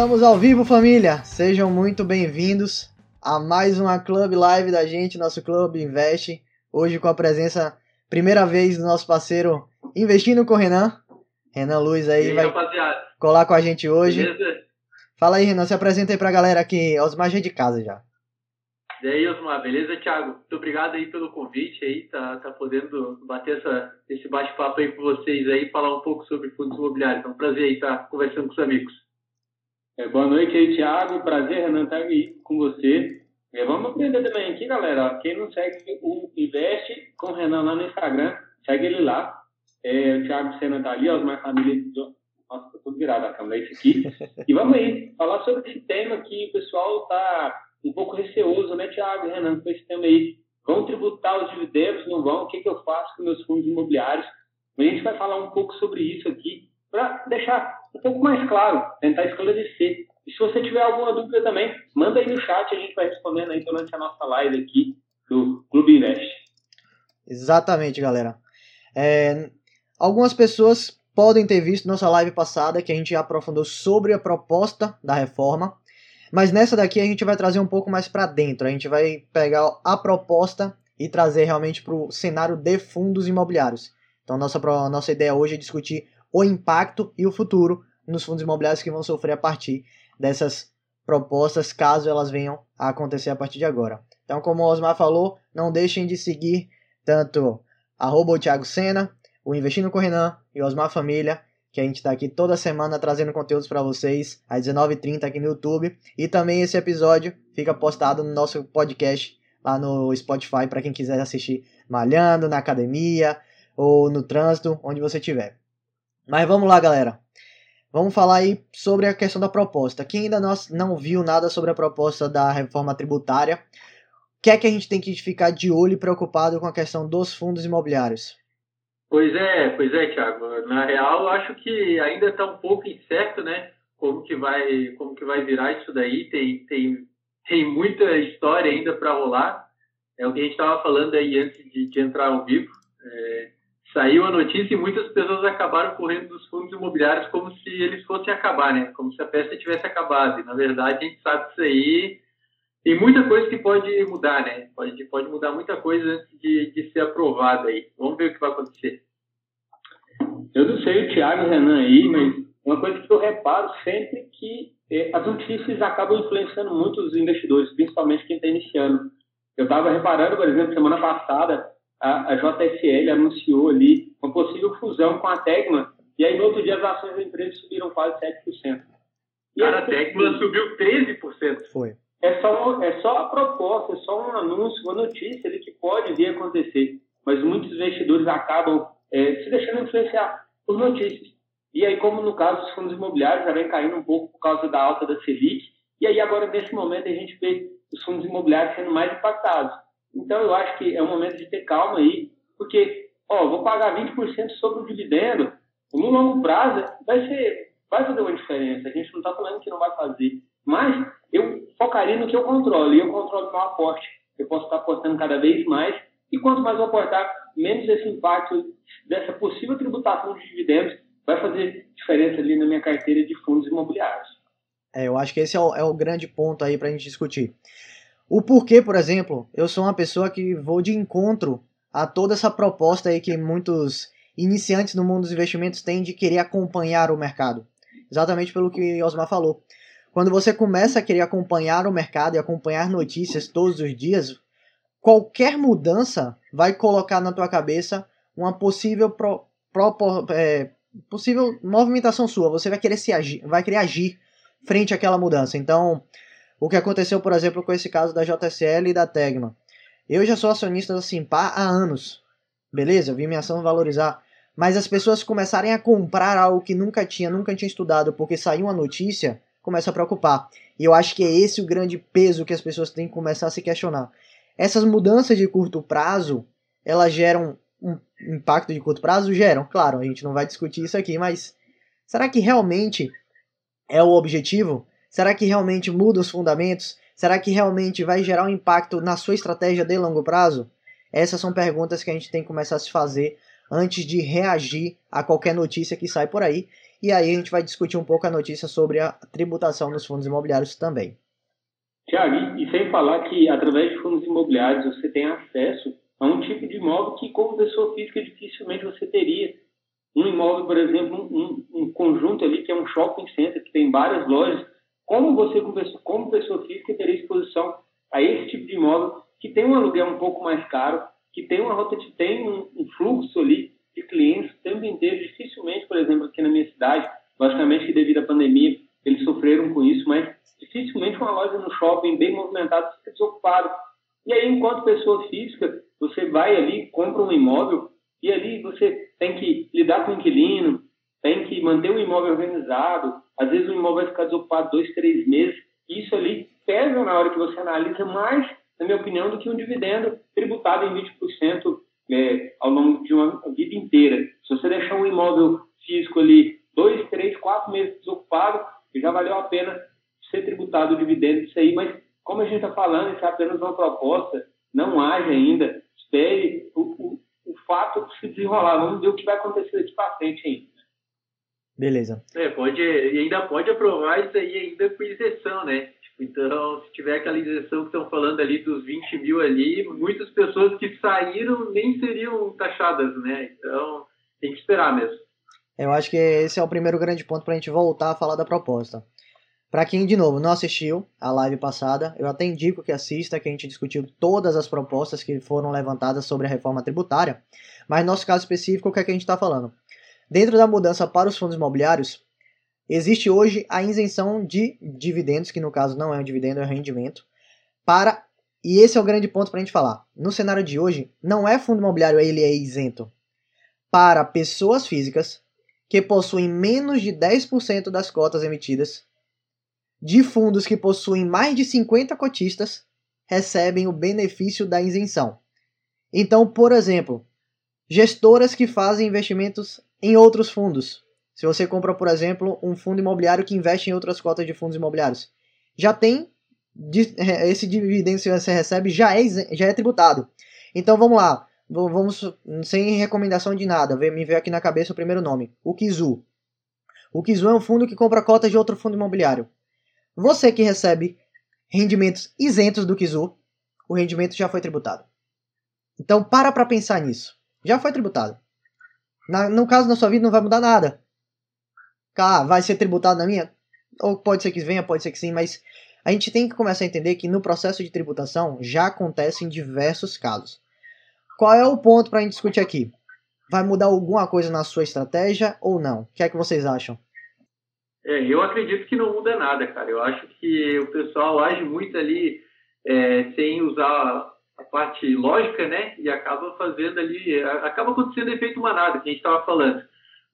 Estamos ao vivo, família! Sejam muito bem-vindos a mais uma Club Live da gente, nosso Clube Investe. Hoje com a presença, primeira vez, do nosso parceiro Investindo com o Renan. Renan Luiz aí, aí vai rapaziada? colar com a gente hoje. Beleza? Fala aí, Renan, se apresenta aí pra galera aqui, Osmar já é de casa já. E aí, Osmar, beleza, Thiago? Muito obrigado aí pelo convite aí, tá, tá podendo bater essa, esse bate-papo aí com vocês aí, falar um pouco sobre fundos imobiliários. É um prazer aí estar conversando com os amigos. É, boa noite aí, Thiago. Prazer, Renan, estar aí com você. É, vamos aprender também aqui, galera. Quem não segue o Investe com o Renan lá no Instagram, segue ele lá. É, o Thiago Sena tá ali, ó, minha família. Nossa, tô tudo virado a câmera, é isso aqui. E vamos aí, falar sobre esse tema que o pessoal tá um pouco receoso, né, Thiago e Renan, com esse tema aí. Vão tributar os dividendos, não vão? O que, que eu faço com meus fundos imobiliários? A gente vai falar um pouco sobre isso aqui, para deixar um pouco mais claro, tentar esclarecer. E se você tiver alguma dúvida também, manda aí no chat, a gente vai respondendo aí durante a nossa live aqui do Clube Invest. Exatamente, galera. É, algumas pessoas podem ter visto nossa live passada que a gente aprofundou sobre a proposta da reforma, mas nessa daqui a gente vai trazer um pouco mais para dentro. A gente vai pegar a proposta e trazer realmente para o cenário de fundos imobiliários. Então nossa nossa ideia hoje é discutir o impacto e o futuro nos fundos imobiliários que vão sofrer a partir dessas propostas, caso elas venham a acontecer a partir de agora. Então, como o Osmar falou, não deixem de seguir tanto arroba o Thiago Sena, o Investindo com o Renan e o Osmar Família, que a gente está aqui toda semana trazendo conteúdos para vocês às 19h30 aqui no YouTube. E também esse episódio fica postado no nosso podcast lá no Spotify para quem quiser assistir malhando, na academia ou no trânsito, onde você estiver. Mas vamos lá, galera. Vamos falar aí sobre a questão da proposta. Quem ainda não viu nada sobre a proposta da reforma tributária, o que é que a gente tem que ficar de olho e preocupado com a questão dos fundos imobiliários? Pois é, pois é, Thiago. Na real, acho que ainda está um pouco incerto, né? Como que vai, como que vai virar isso daí? Tem, tem, tem muita história ainda para rolar. É o que a gente estava falando aí antes de, de entrar ao vivo. É, saiu a notícia e muitas pessoas acabaram correndo dos fundos imobiliários como se eles fossem acabar, né? Como se a festa tivesse acabado. E, na verdade, a gente sabe que isso aí tem muita coisa que pode mudar, né? Pode, pode mudar muita coisa antes de, de ser aprovada aí. Vamos ver o que vai acontecer. Eu não sei o Thiago Renan aí, mas uma coisa que eu reparo sempre que é, as notícias acabam influenciando muito os investidores, principalmente quem está iniciando. Eu estava reparando, por exemplo, semana passada, a, a JSL anunciou ali uma possível fusão com a Tegma, e aí no outro dia as ações da empresa subiram quase 7%. E Cara, a Tegma subiu 13%. Foi. É só, é só a proposta, é só um anúncio, uma notícia ali que pode vir a acontecer. Mas muitos investidores acabam é, se deixando influenciar por notícias. E aí, como no caso dos fundos imobiliários, já vem caindo um pouco por causa da alta da Selic, e aí agora, nesse momento, a gente vê os fundos imobiliários sendo mais impactados. Então, eu acho que é um momento de ter calma aí, porque, ó, vou pagar 20% sobre o dividendo, no longo prazo vai ser, vai fazer uma diferença. A gente não está falando que não vai fazer, mas eu focaria no que eu controlo, e eu controlo meu aporte. Eu posso estar aportando cada vez mais, e quanto mais eu aportar, menos esse impacto dessa possível tributação de dividendos vai fazer diferença ali na minha carteira de fundos imobiliários. É, eu acho que esse é o, é o grande ponto aí para a gente discutir. O porquê, por exemplo, eu sou uma pessoa que vou de encontro a toda essa proposta aí que muitos iniciantes no mundo dos investimentos têm de querer acompanhar o mercado. Exatamente pelo que Osmar falou. Quando você começa a querer acompanhar o mercado e acompanhar notícias todos os dias, qualquer mudança vai colocar na tua cabeça uma possível pro, pro, é, possível movimentação sua. Você vai querer se agir, vai querer agir frente àquela mudança. Então, o que aconteceu, por exemplo, com esse caso da JSL e da Tegma. Eu já sou acionista da Simpar há anos. Beleza, eu vi minha ação valorizar. Mas as pessoas começarem a comprar algo que nunca tinha, nunca tinha estudado, porque saiu uma notícia, começa a preocupar. E eu acho que é esse o grande peso que as pessoas têm que começar a se questionar. Essas mudanças de curto prazo, elas geram um impacto de curto prazo? Geram, claro, a gente não vai discutir isso aqui, mas será que realmente é o objetivo? Será que realmente muda os fundamentos? Será que realmente vai gerar um impacto na sua estratégia de longo prazo? Essas são perguntas que a gente tem que começar a se fazer antes de reagir a qualquer notícia que sai por aí. E aí a gente vai discutir um pouco a notícia sobre a tributação nos fundos imobiliários também. Tiago, e sem falar que através de fundos imobiliários você tem acesso a um tipo de imóvel que, como pessoa física, dificilmente você teria. Um imóvel, por exemplo, um, um conjunto ali que é um shopping center, que tem várias lojas, como você, como pessoa física, teria exposição a esse tipo de imóvel que tem um aluguel um pouco mais caro, que tem uma rota, tem um, um fluxo ali de clientes o tempo inteiro. Dificilmente, por exemplo, aqui na minha cidade, logicamente que devido à pandemia eles sofreram com isso, mas dificilmente uma loja no shopping bem movimentada fica desocupada. E aí, enquanto pessoa física, você vai ali, compra um imóvel e ali você tem que lidar com o inquilino, que manter o imóvel organizado. Às vezes o imóvel vai ficar desocupado dois, três meses. Isso ali pesa na hora que você analisa mais, na minha opinião, do que um dividendo tributado em 20% é, ao longo de uma vida inteira. Se você deixar um imóvel físico ali dois, três, quatro meses desocupado, já valeu a pena ser tributado o dividendo disso aí, mas como a gente está falando, isso é apenas uma proposta, não age ainda, espere o, o, o fato se desenrolar, vamos ver o que vai acontecer daqui para frente ainda. Beleza. É, pode, e ainda pode aprovar isso aí ainda com isenção, né? Tipo, então, se tiver aquela isenção que estão falando ali dos 20 mil ali, muitas pessoas que saíram nem seriam taxadas, né? Então, tem que esperar mesmo. Eu acho que esse é o primeiro grande ponto para a gente voltar a falar da proposta. Para quem, de novo, não assistiu a live passada, eu até indico que assista, que a gente discutiu todas as propostas que foram levantadas sobre a reforma tributária, mas no nosso caso específico, o que, é que a gente está falando? Dentro da mudança para os fundos imobiliários, existe hoje a isenção de dividendos, que no caso não é um dividendo, é um rendimento, para. E esse é o grande ponto para a gente falar. No cenário de hoje, não é fundo imobiliário, ele é isento para pessoas físicas que possuem menos de 10% das cotas emitidas de fundos que possuem mais de 50 cotistas recebem o benefício da isenção. Então, por exemplo, gestoras que fazem investimentos em outros fundos. Se você compra, por exemplo, um fundo imobiliário que investe em outras cotas de fundos imobiliários, já tem esse dividendo que você recebe já é, já é tributado. Então vamos lá, vamos sem recomendação de nada, me veio aqui na cabeça o primeiro nome, o Kizu. O Kizu é um fundo que compra cotas de outro fundo imobiliário. Você que recebe rendimentos isentos do Kizu, o rendimento já foi tributado. Então para para pensar nisso. Já foi tributado. Na, no caso da sua vida não vai mudar nada. Ah, vai ser tributado na minha? Ou pode ser que venha, pode ser que sim, mas a gente tem que começar a entender que no processo de tributação já acontece em diversos casos. Qual é o ponto para a gente discutir aqui? Vai mudar alguma coisa na sua estratégia ou não? O que é que vocês acham? É, eu acredito que não muda nada, cara. Eu acho que o pessoal age muito ali é, sem usar a parte lógica, né? E acaba fazendo ali, acaba acontecendo efeito manada, que a gente estava falando.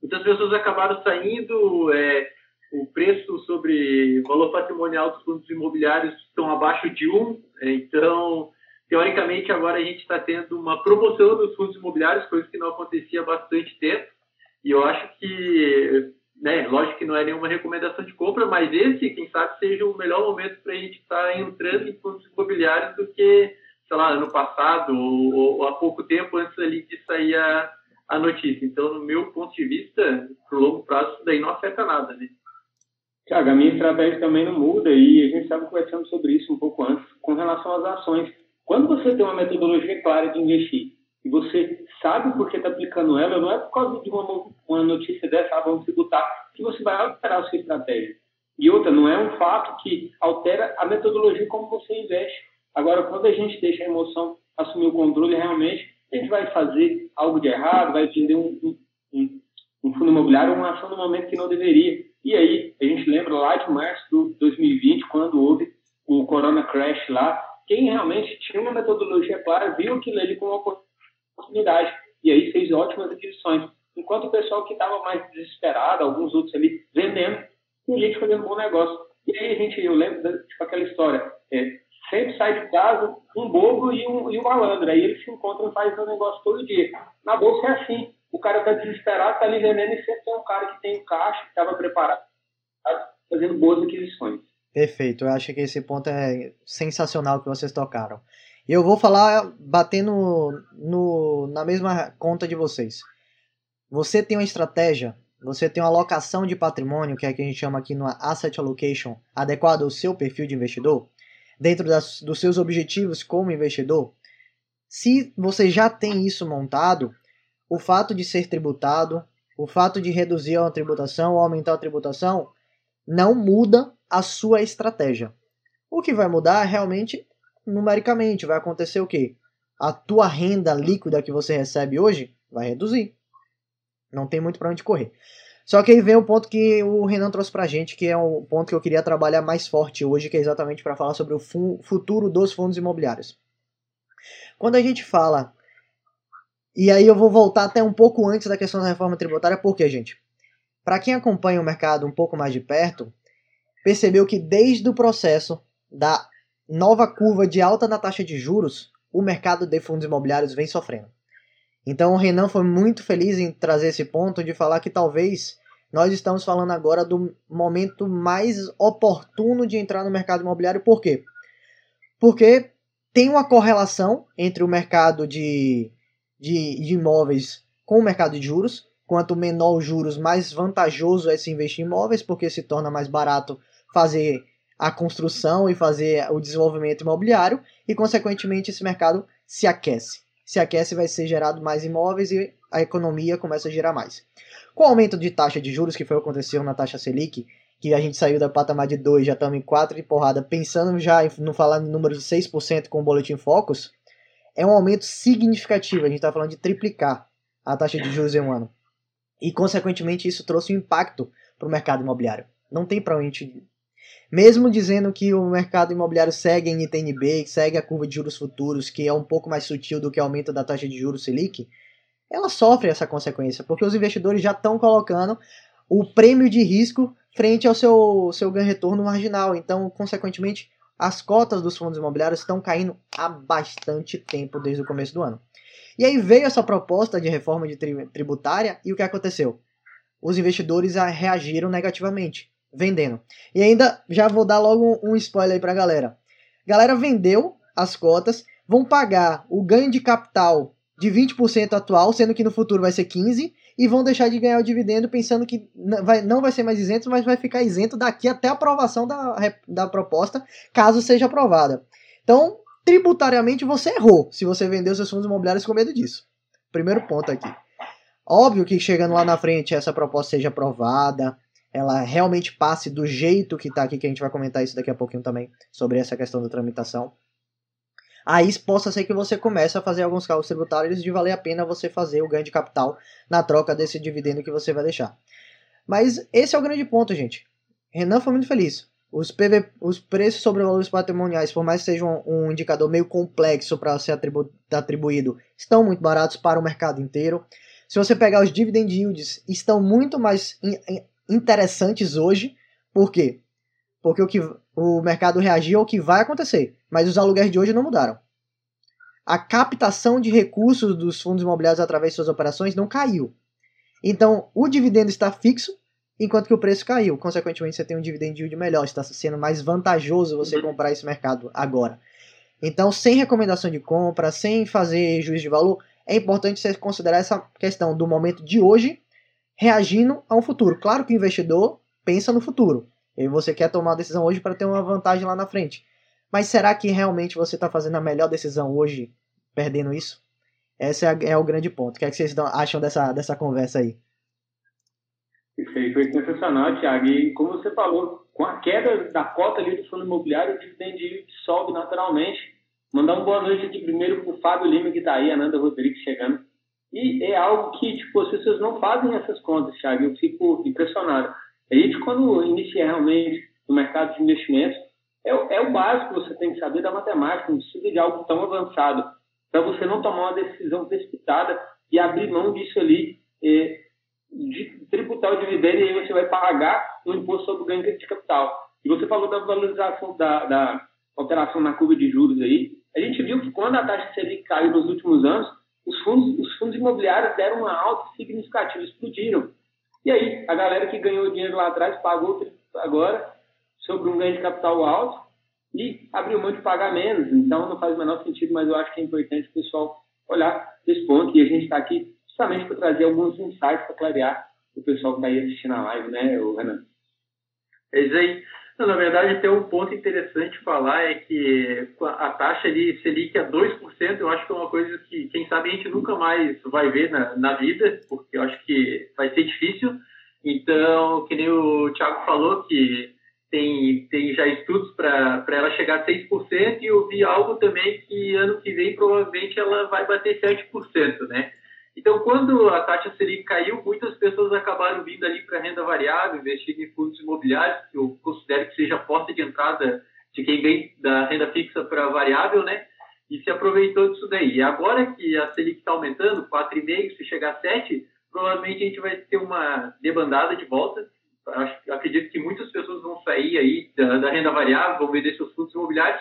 Muitas pessoas acabaram saindo, é, o preço sobre valor patrimonial dos fundos imobiliários estão abaixo de um, é, então, teoricamente, agora a gente está tendo uma promoção dos fundos imobiliários, coisa que não acontecia há bastante tempo, e eu acho que né, lógico que não é nenhuma recomendação de compra, mas esse, quem sabe, seja o melhor momento para a gente estar tá entrando em fundos imobiliários do que, sei lá, ano passado ou, ou há pouco tempo antes ali de sair a, a notícia. Então, no meu ponto de vista, para o longo prazo, isso daí não afeta nada, né? Tiago, a minha estratégia também não muda e a gente estava conversando sobre isso um pouco antes com relação às ações. Quando você tem uma metodologia clara de investir e você sabe por que está aplicando ela, não é por causa de uma, uma notícia dessa, ah, vamos tributar, que você vai alterar a sua estratégia. E outra, não é um fato que altera a metodologia como você investe. Agora, quando a gente deixa a emoção assumir o controle, realmente, a gente vai fazer algo de errado, vai vender um, um, um fundo imobiliário, uma ação no momento que não deveria. E aí, a gente lembra lá de março de 2020, quando houve o Corona Crash lá, quem realmente tinha uma metodologia clara viu aquilo ali como uma oportunidade. E aí fez ótimas aquisições. Enquanto o pessoal que estava mais desesperado, alguns outros ali vendendo, e gente fazendo um bom negócio. E aí a gente, eu lembro, tipo aquela história, é, sempre sai de casa um bobo e um, e um malandro. Aí eles se encontram fazem o negócio todo dia. Na bolsa é assim. O cara está desesperado, está ali vendendo e sempre tem um cara que tem um caixa, que estava preparado, tá fazendo boas aquisições. Perfeito. Eu acho que esse ponto é sensacional que vocês tocaram. E eu vou falar batendo no, na mesma conta de vocês. Você tem uma estratégia você tem uma alocação de patrimônio, que é o que a gente chama aqui no asset allocation, adequado ao seu perfil de investidor, dentro das, dos seus objetivos como investidor, se você já tem isso montado, o fato de ser tributado, o fato de reduzir a tributação ou aumentar a tributação, não muda a sua estratégia. O que vai mudar realmente numericamente, vai acontecer o quê? A tua renda líquida que você recebe hoje vai reduzir. Não tem muito para onde correr. Só que aí vem o ponto que o Renan trouxe pra gente, que é o ponto que eu queria trabalhar mais forte hoje, que é exatamente para falar sobre o futuro dos fundos imobiliários. Quando a gente fala, e aí eu vou voltar até um pouco antes da questão da reforma tributária, porque, gente, para quem acompanha o mercado um pouco mais de perto, percebeu que desde o processo da nova curva de alta na taxa de juros, o mercado de fundos imobiliários vem sofrendo. Então o Renan foi muito feliz em trazer esse ponto de falar que talvez nós estamos falando agora do momento mais oportuno de entrar no mercado imobiliário. Por quê? Porque tem uma correlação entre o mercado de, de, de imóveis com o mercado de juros. Quanto menor os juros, mais vantajoso é se investir em imóveis, porque se torna mais barato fazer a construção e fazer o desenvolvimento imobiliário, e consequentemente esse mercado se aquece se aquece, vai ser gerado mais imóveis e a economia começa a girar mais. Com o aumento de taxa de juros, que foi o que aconteceu na taxa Selic, que a gente saiu da patamar de 2, já estamos em 4 de porrada, pensando já em não falar no número de 6% com o Boletim Focus, é um aumento significativo. A gente está falando de triplicar a taxa de juros em um ano. E, consequentemente, isso trouxe um impacto para o mercado imobiliário. Não tem para onde mesmo dizendo que o mercado imobiliário segue em ITNB, segue a curva de juros futuros, que é um pouco mais sutil do que o aumento da taxa de juros Selic, ela sofre essa consequência, porque os investidores já estão colocando o prêmio de risco frente ao seu, seu ganho-retorno marginal. Então, consequentemente, as cotas dos fundos imobiliários estão caindo há bastante tempo, desde o começo do ano. E aí veio essa proposta de reforma de tributária e o que aconteceu? Os investidores reagiram negativamente vendendo. E ainda já vou dar logo um, spoiler aí pra galera. Galera vendeu as cotas, vão pagar o ganho de capital de 20% atual, sendo que no futuro vai ser 15%, e vão deixar de ganhar o dividendo pensando que vai, não vai ser mais isento, mas vai ficar isento daqui até a aprovação da, da proposta, caso seja aprovada. Então, tributariamente você errou se você vendeu seus fundos imobiliários com medo disso. Primeiro ponto aqui. Óbvio que chegando lá na frente essa proposta seja aprovada, ela realmente passe do jeito que está aqui, que a gente vai comentar isso daqui a pouquinho também, sobre essa questão da tramitação. Aí possa ser que você comece a fazer alguns cálculos tributários de valer a pena você fazer o ganho de capital na troca desse dividendo que você vai deixar. Mas esse é o grande ponto, gente. Renan foi muito feliz. Os, PV, os preços sobre valores patrimoniais, por mais que seja um, indicador meio complexo para ser atribu, atribuído, estão muito baratos para o mercado inteiro. Se você pegar os dividend yields, estão muito mais interessantes hoje. Por quê? Porque o, que, o mercado reagiu ao que vai acontecer, mas os aluguéis de hoje não mudaram. A captação de recursos dos fundos imobiliários através de suas operações não caiu. Então, o dividendo está fixo, enquanto que o preço caiu. Consequentemente, você tem um dividend yield melhor, está sendo mais vantajoso você comprar esse mercado agora. Então, sem recomendação de compra, sem fazer juízo de valor, é importante você considerar essa questão do momento de hoje reagindo a um futuro. Claro que o investidor pensa no futuro. E você quer tomar a decisão hoje para ter uma vantagem lá na frente. Mas será que realmente você está fazendo a melhor decisão hoje, perdendo isso? Esse é, é o grande ponto. O que, é que vocês acham dessa, dessa conversa aí? Perfeito, foi sensacional, Thiago. E como você falou, com a queda da cota ali do fundo imobiliário, o dividend sobe naturalmente. Mandar uma boa noite aqui primeiro para o Fábio Lima, que está aí, a Nanda Rodrigues chegando. E é algo que, tipo, as pessoas não fazem essas contas, Thiago. Eu fico impressionado. A gente, quando inicia realmente no mercado de investimentos, é, é o básico que você tem que saber da matemática, não precisa de algo tão avançado, para você não tomar uma decisão precipitada e abrir mão disso ali, é, de tributar o dividendo e aí você vai pagar o imposto sobre o ganho de capital. E você falou da valorização da, da alteração na curva de juros aí. A gente viu que quando a taxa Selic caiu nos últimos anos, os fundos, os fundos imobiliários deram uma alta significativa, explodiram. E aí, a galera que ganhou dinheiro lá atrás pagou agora sobre um ganho de capital alto e abriu mão de pagar menos. Então, não faz o menor sentido, mas eu acho que é importante o pessoal olhar esse ponto. E a gente está aqui justamente para trazer alguns insights para clarear o pessoal que está aí assistindo a live, né, Renan? É isso aí. Não, na verdade, até um ponto interessante falar é que a taxa ali Selic a 2%, eu acho que é uma coisa que, quem sabe, a gente nunca mais vai ver na, na vida, porque eu acho que vai ser difícil. Então, que nem o Thiago falou, que tem, tem já estudos para ela chegar a 6%, e eu vi algo também que ano que vem provavelmente ela vai bater 7%, né? Então, quando a taxa Selic caiu, muitas pessoas acabaram vindo ali para renda variável, investindo em fundos imobiliários, que eu considero que seja a porta de entrada de quem vem da renda fixa para variável, né? E se aproveitou disso daí. E agora que a Selic está aumentando, 4,5, se chegar a 7, provavelmente a gente vai ter uma debandada de volta. Acho, acredito que muitas pessoas vão sair aí da, da renda variável, vão vender seus fundos imobiliários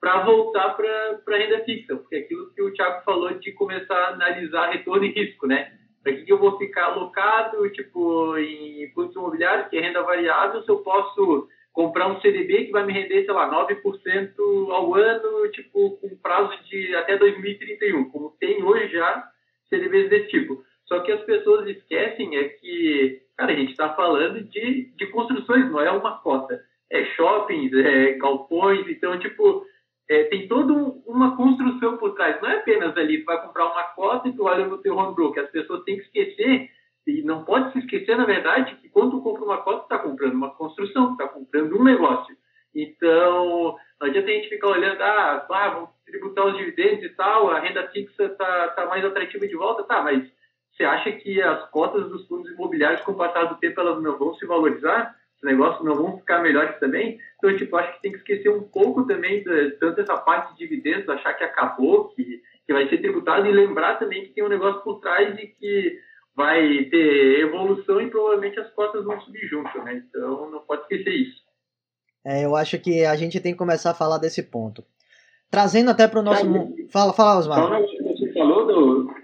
para voltar para a renda fixa, porque aquilo que o Thiago falou de começar a analisar retorno e risco, né? Para que, que eu vou ficar alocado, tipo, em fundos imobiliários, que é renda variável, se eu posso comprar um CDB que vai me render, sei lá, 9% ao ano, tipo, com prazo de até 2031, como tem hoje já CDBs desse tipo. Só que as pessoas esquecem é que, cara, a gente está falando de, de construções, não é uma cota. É shoppings, é galpões, então, tipo, é, tem toda uma construção por trás. Não é apenas ali, tu vai comprar uma cota e tu olha no teu home broker. As pessoas têm que esquecer, e não pode se esquecer, na verdade, que quando tu compra uma cota, tu está comprando uma construção, tu está comprando um negócio. Então, não adianta a gente ficar olhando, ah, ah, vamos tributar os dividendos e tal, a renda fixa está tá mais atrativa de volta, tá, mas você acha que as cotas dos fundos imobiliários, com o passar do tempo, elas não vão se valorizar? Os negócios não vão ficar melhores também? Então, tipo, acho que tem que esquecer um pouco também de, tanto essa parte de dividendos, achar que acabou, que, que vai ser tributado e lembrar também que tem um negócio por trás e que vai ter evolução e provavelmente as cotas vão subir junto, né? Então, não pode esquecer isso. É, eu acho que a gente tem que começar a falar desse ponto. Trazendo até para o nosso... Fala, fala, Osmar. Você falou do...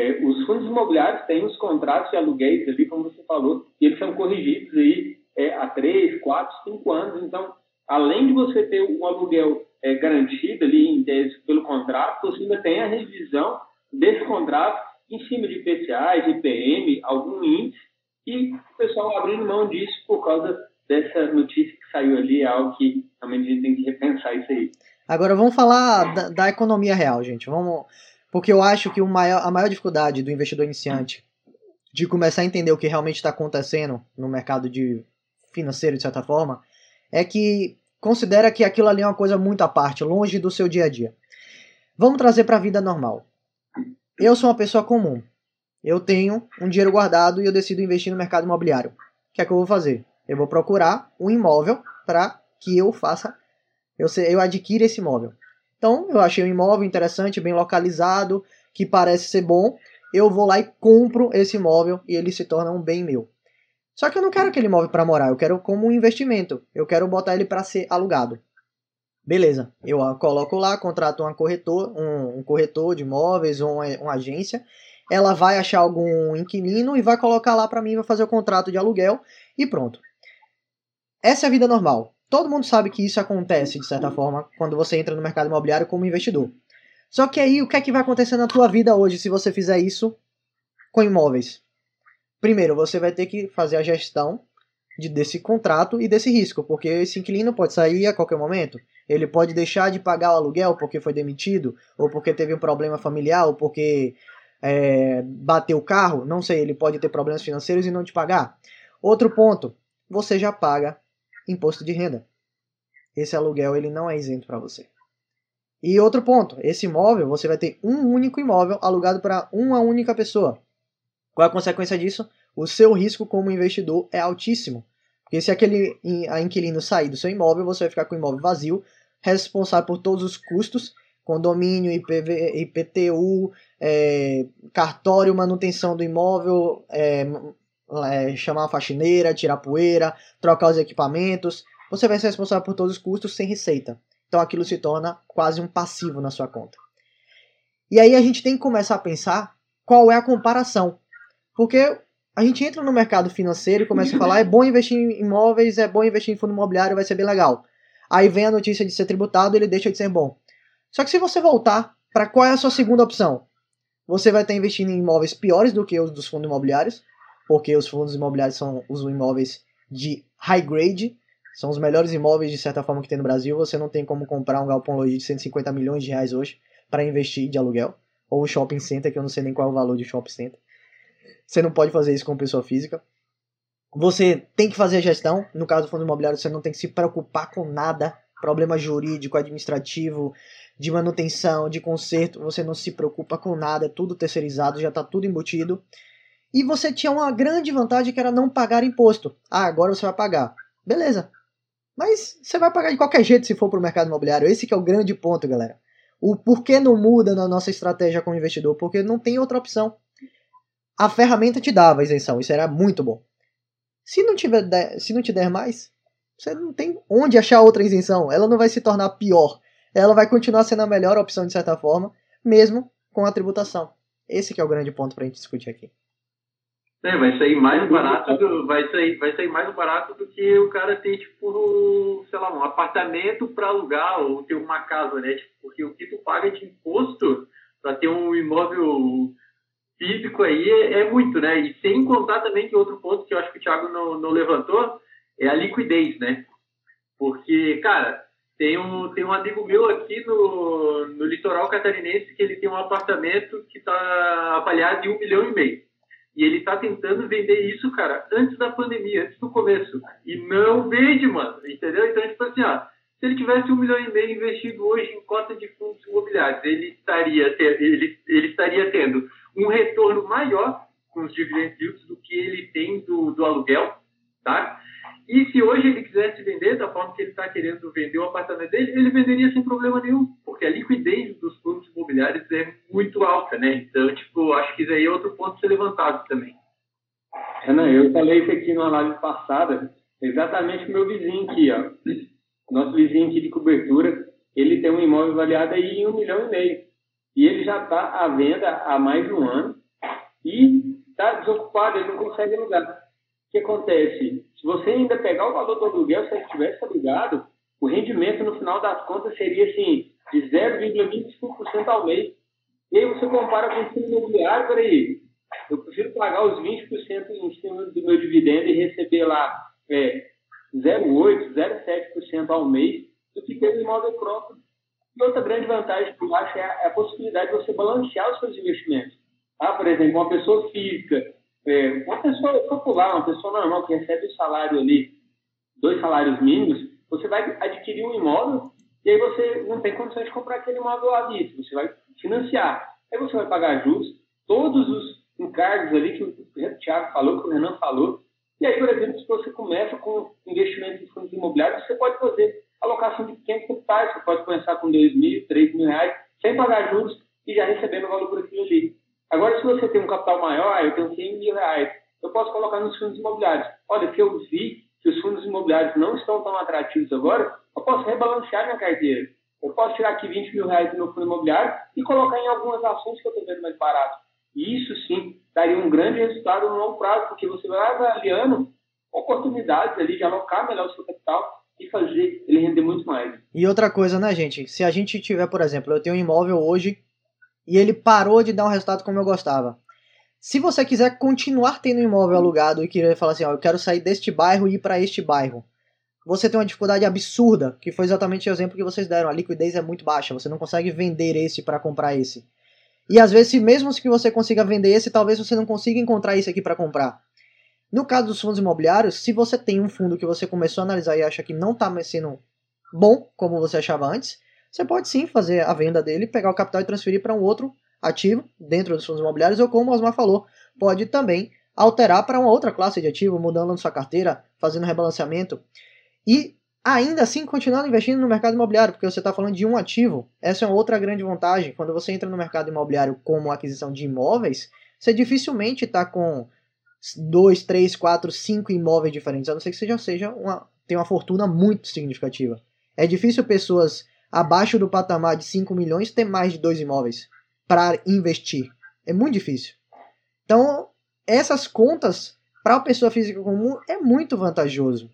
É, os fundos imobiliários têm os contratos de aluguéis ali, como você falou, e eles são corrigidos aí é, há três, quatro, cinco anos. Então, além de você ter um aluguel é, garantido ali em tese pelo contrato, você ainda tem a revisão desse contrato em cima de IPCA, IPM, algum índice, e o pessoal abrindo mão disso por causa dessa notícia que saiu ali, é algo que realmente a gente tem que repensar isso aí. Agora vamos falar da, da economia real, gente. Vamos, porque eu acho que maior, a maior dificuldade do investidor iniciante de começar a entender o que realmente está acontecendo no mercado de financeiro, de certa forma, é que considera que aquilo ali é uma coisa muito à parte, longe do seu dia a dia. Vamos trazer para a vida normal. Eu sou uma pessoa comum. Eu tenho um dinheiro guardado e eu decido investir no mercado imobiliário. O que é que eu vou fazer? Eu vou procurar um imóvel para que eu faça, eu, eu adquira esse imóvel. Então, eu achei um imóvel interessante, bem localizado, que parece ser bom. Eu vou lá e compro esse imóvel e ele se torna um bem meu. Só que eu não quero aquele imóvel para morar, eu quero como um investimento. Eu quero botar ele para ser alugado. Beleza, eu coloco lá, contrato uma corretor, um, um corretor de imóveis ou uma, uma, agência. Ela vai achar algum inquilino e vai colocar lá para mim, vai fazer o contrato de aluguel e pronto. Essa é a vida normal. Todo mundo sabe que isso acontece, de certa forma, quando você entra no mercado imobiliário como investidor. Só que aí, o que é que vai acontecer na tua vida hoje se você fizer isso com imóveis? Primeiro, você vai ter que fazer a gestão de, desse contrato e desse risco, porque esse inquilino pode sair a qualquer momento. Ele pode deixar de pagar o aluguel porque foi demitido, ou porque teve um problema familiar, ou porque é, bateu o carro, não sei, ele pode ter problemas financeiros e não te pagar. Outro ponto, você já paga imposto de renda. Esse aluguel ele não é isento para você. E outro ponto, esse imóvel, você vai ter um único imóvel alugado para uma única pessoa. Qual é a consequência disso? O seu risco como investidor é altíssimo. Porque se aquele inquilino sair do seu imóvel, você vai ficar com o imóvel vazio, responsável por todos os custos, condomínio, IPV, IPTU, é, cartório, manutenção do imóvel, é, é, chamar a faxineira, tirar poeira, trocar os equipamentos. Você vai ser responsável por todos os custos sem receita. Então aquilo se torna quase um passivo na sua conta. E aí a gente tem que começar a pensar qual é a comparação. Porque a gente entra no mercado financeiro e começa a falar: é bom investir em imóveis, é bom investir em fundo imobiliário, vai ser bem legal. Aí vem a notícia de ser tributado ele deixa de ser bom. Só que se você voltar para qual é a sua segunda opção, você vai estar investindo em imóveis piores do que os dos fundos imobiliários, porque os fundos imobiliários são os imóveis de high grade, são os melhores imóveis de certa forma que tem no Brasil. Você não tem como comprar um galpão lojista de 150 milhões de reais hoje para investir de aluguel, ou o shopping center, que eu não sei nem qual é o valor de shopping center. Você não pode fazer isso com pessoa física. Você tem que fazer a gestão. No caso do fundo imobiliário, você não tem que se preocupar com nada. Problema jurídico, administrativo, de manutenção, de conserto. Você não se preocupa com nada. É tudo terceirizado, já está tudo embutido. E você tinha uma grande vantagem que era não pagar imposto. Ah, agora você vai pagar. Beleza. Mas você vai pagar de qualquer jeito se for para o mercado imobiliário. Esse é o grande ponto, galera. O porquê não muda na nossa estratégia como investidor? Porque não tem outra opção. A ferramenta te dava isenção, isso era muito bom. Se não, tiver, se não te der mais, você não tem onde achar outra isenção. Ela não vai se tornar pior. Ela vai continuar sendo a melhor opção de certa forma, mesmo com a tributação. Esse é o grande ponto para a gente discutir aqui. É, vai sair mais barato do, vai sair, vai sair mais barato do que o cara ter, tipo, sei lá, um apartamento para alugar ou ter uma casa, né? Tipo, porque o que tu paga de imposto para ter um imóvel físico aí é, é, muito, né? E sem contar também que outro ponto que eu acho que o Thiago não, não levantou é a liquidez, né? Porque, cara, tem um, tem um amigo meu aqui no, no litoral catarinense que ele tem um apartamento que está avaliado em um milhão e meio. E ele está tentando vender isso, cara, antes da pandemia, antes do começo. E não vende, mano. Entendeu? Então, tipo assim, ó, se ele tivesse um milhão e meio investido hoje em cota de fundos imobiliários, ele estaria, ter, ele, ele estaria tendo um retorno maior com os dividendos do que ele tem do, do aluguel, tá? E se hoje ele quisesse vender da forma que ele está querendo vender o apartamento dele, ele venderia sem problema nenhum, porque a liquidez dos fundos imobiliários é muito alta, né? Então, tipo, acho que isso aí é outro ponto a ser levantado também. Renan, eu falei isso aqui numa live passada, exatamente o meu vizinho aqui, ó. Nosso vizinho aqui de cobertura, ele tem um imóvel avaliado aí em um milhão e meio. E ele já está à venda há mais de um ano e está desocupado, ele não consegue alugar. Que acontece? Se você ainda pegar o valor do aluguel, se ele tivesse alugado, o rendimento no final das contas seria assim, de 0,25% ao mês. E aí você compara com o fundo imobiliário, peraí, eu prefiro pagar os 20% em cima do meu dividendo e receber lá é, 0,8%, 0,7% ao mês do que ter um imóvel próprio. E outra grande vantagem que eu acho é a, é a possibilidade de você balancear os seus investimentos. Tá? Por exemplo, uma pessoa física é, uma pessoa popular, uma pessoa normal que recebe o salário ali, dois salários mínimos, você vai adquirir um imóvel e aí você não tem condições de comprar aquele imóvel à vista, você vai financiar. Aí você vai pagar juros, todos os encargos ali que o Thiago falou, que o Renan falou. E aí, por exemplo, se você começa com investimento em fundos imobiliários, você pode fazer alocação de pequenos capitais, você pode começar com 2 mil, 3 mil reais, sem pagar juros e já recebendo o valor por aquilo ali. Agora, se você tem um capital maior, eu tenho 100 mil reais, eu posso colocar nos fundos imobiliários. Olha, se eu vi que os fundos imobiliários não estão tão atrativos agora, eu posso rebalancear minha carteira. Eu posso tirar aqui 20 mil reais do meu fundo imobiliário e colocar em algumas ações que eu estou vendo mais barato. E isso sim daria um grande resultado no longo prazo, porque você vai avaliando oportunidades ali de alocar melhor o seu capital e fazer ele render muito mais. E outra coisa, né, gente? Se a gente tiver, por exemplo, eu tenho um imóvel hoje e ele parou de dar um resultado como eu gostava. Se você quiser continuar tendo imóvel alugado e querer falar assim, ó, eu quero sair deste bairro e ir para este bairro, você tem uma dificuldade absurda, que foi exatamente o exemplo que vocês deram. A liquidez é muito baixa, você não consegue vender esse para comprar esse. E às vezes, mesmo que você consiga vender esse, talvez você não consiga encontrar esse aqui para comprar. No caso dos fundos imobiliários, se você tem um fundo que você começou a analisar e acha que não está sendo bom como você achava antes, você pode sim fazer a venda dele, pegar o capital e transferir para um outro ativo dentro dos fundos imobiliários, ou como o Osmar falou, pode também alterar para uma outra classe de ativo, mudando sua carteira, fazendo rebalanceamento. E ainda assim continuando investindo no mercado imobiliário, porque você está falando de um ativo. Essa é uma outra grande vantagem. Quando você entra no mercado imobiliário como aquisição de imóveis, você dificilmente está com dois, três, quatro, cinco imóveis diferentes, a não ser que você já seja uma, tem uma fortuna muito significativa. É difícil pessoas abaixo do patamar de 5 milhões ter mais de dois imóveis para investir. É muito difícil. Então, essas contas para a pessoa física comum é muito vantajoso.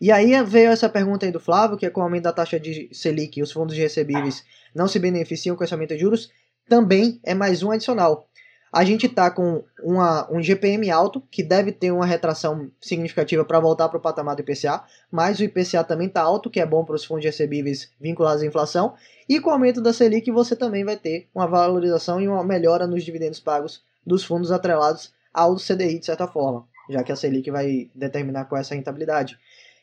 E aí veio essa pergunta aí do Flávio, que é com o aumento da taxa de Selic os fundos recebíveis não se beneficiam com esse aumento de juros, também é mais um adicional. A gente está com uma, um GPM alto, que deve ter uma retração significativa para voltar para o patamar do IPCA, mas o IPCA também está alto, que é bom para os fundos recebíveis vinculados à inflação, e com o aumento da Selic você também vai ter uma valorização e uma melhora nos dividendos pagos dos fundos atrelados ao CDI, de certa forma, já que a Selic vai determinar qual é essa rentabilidade.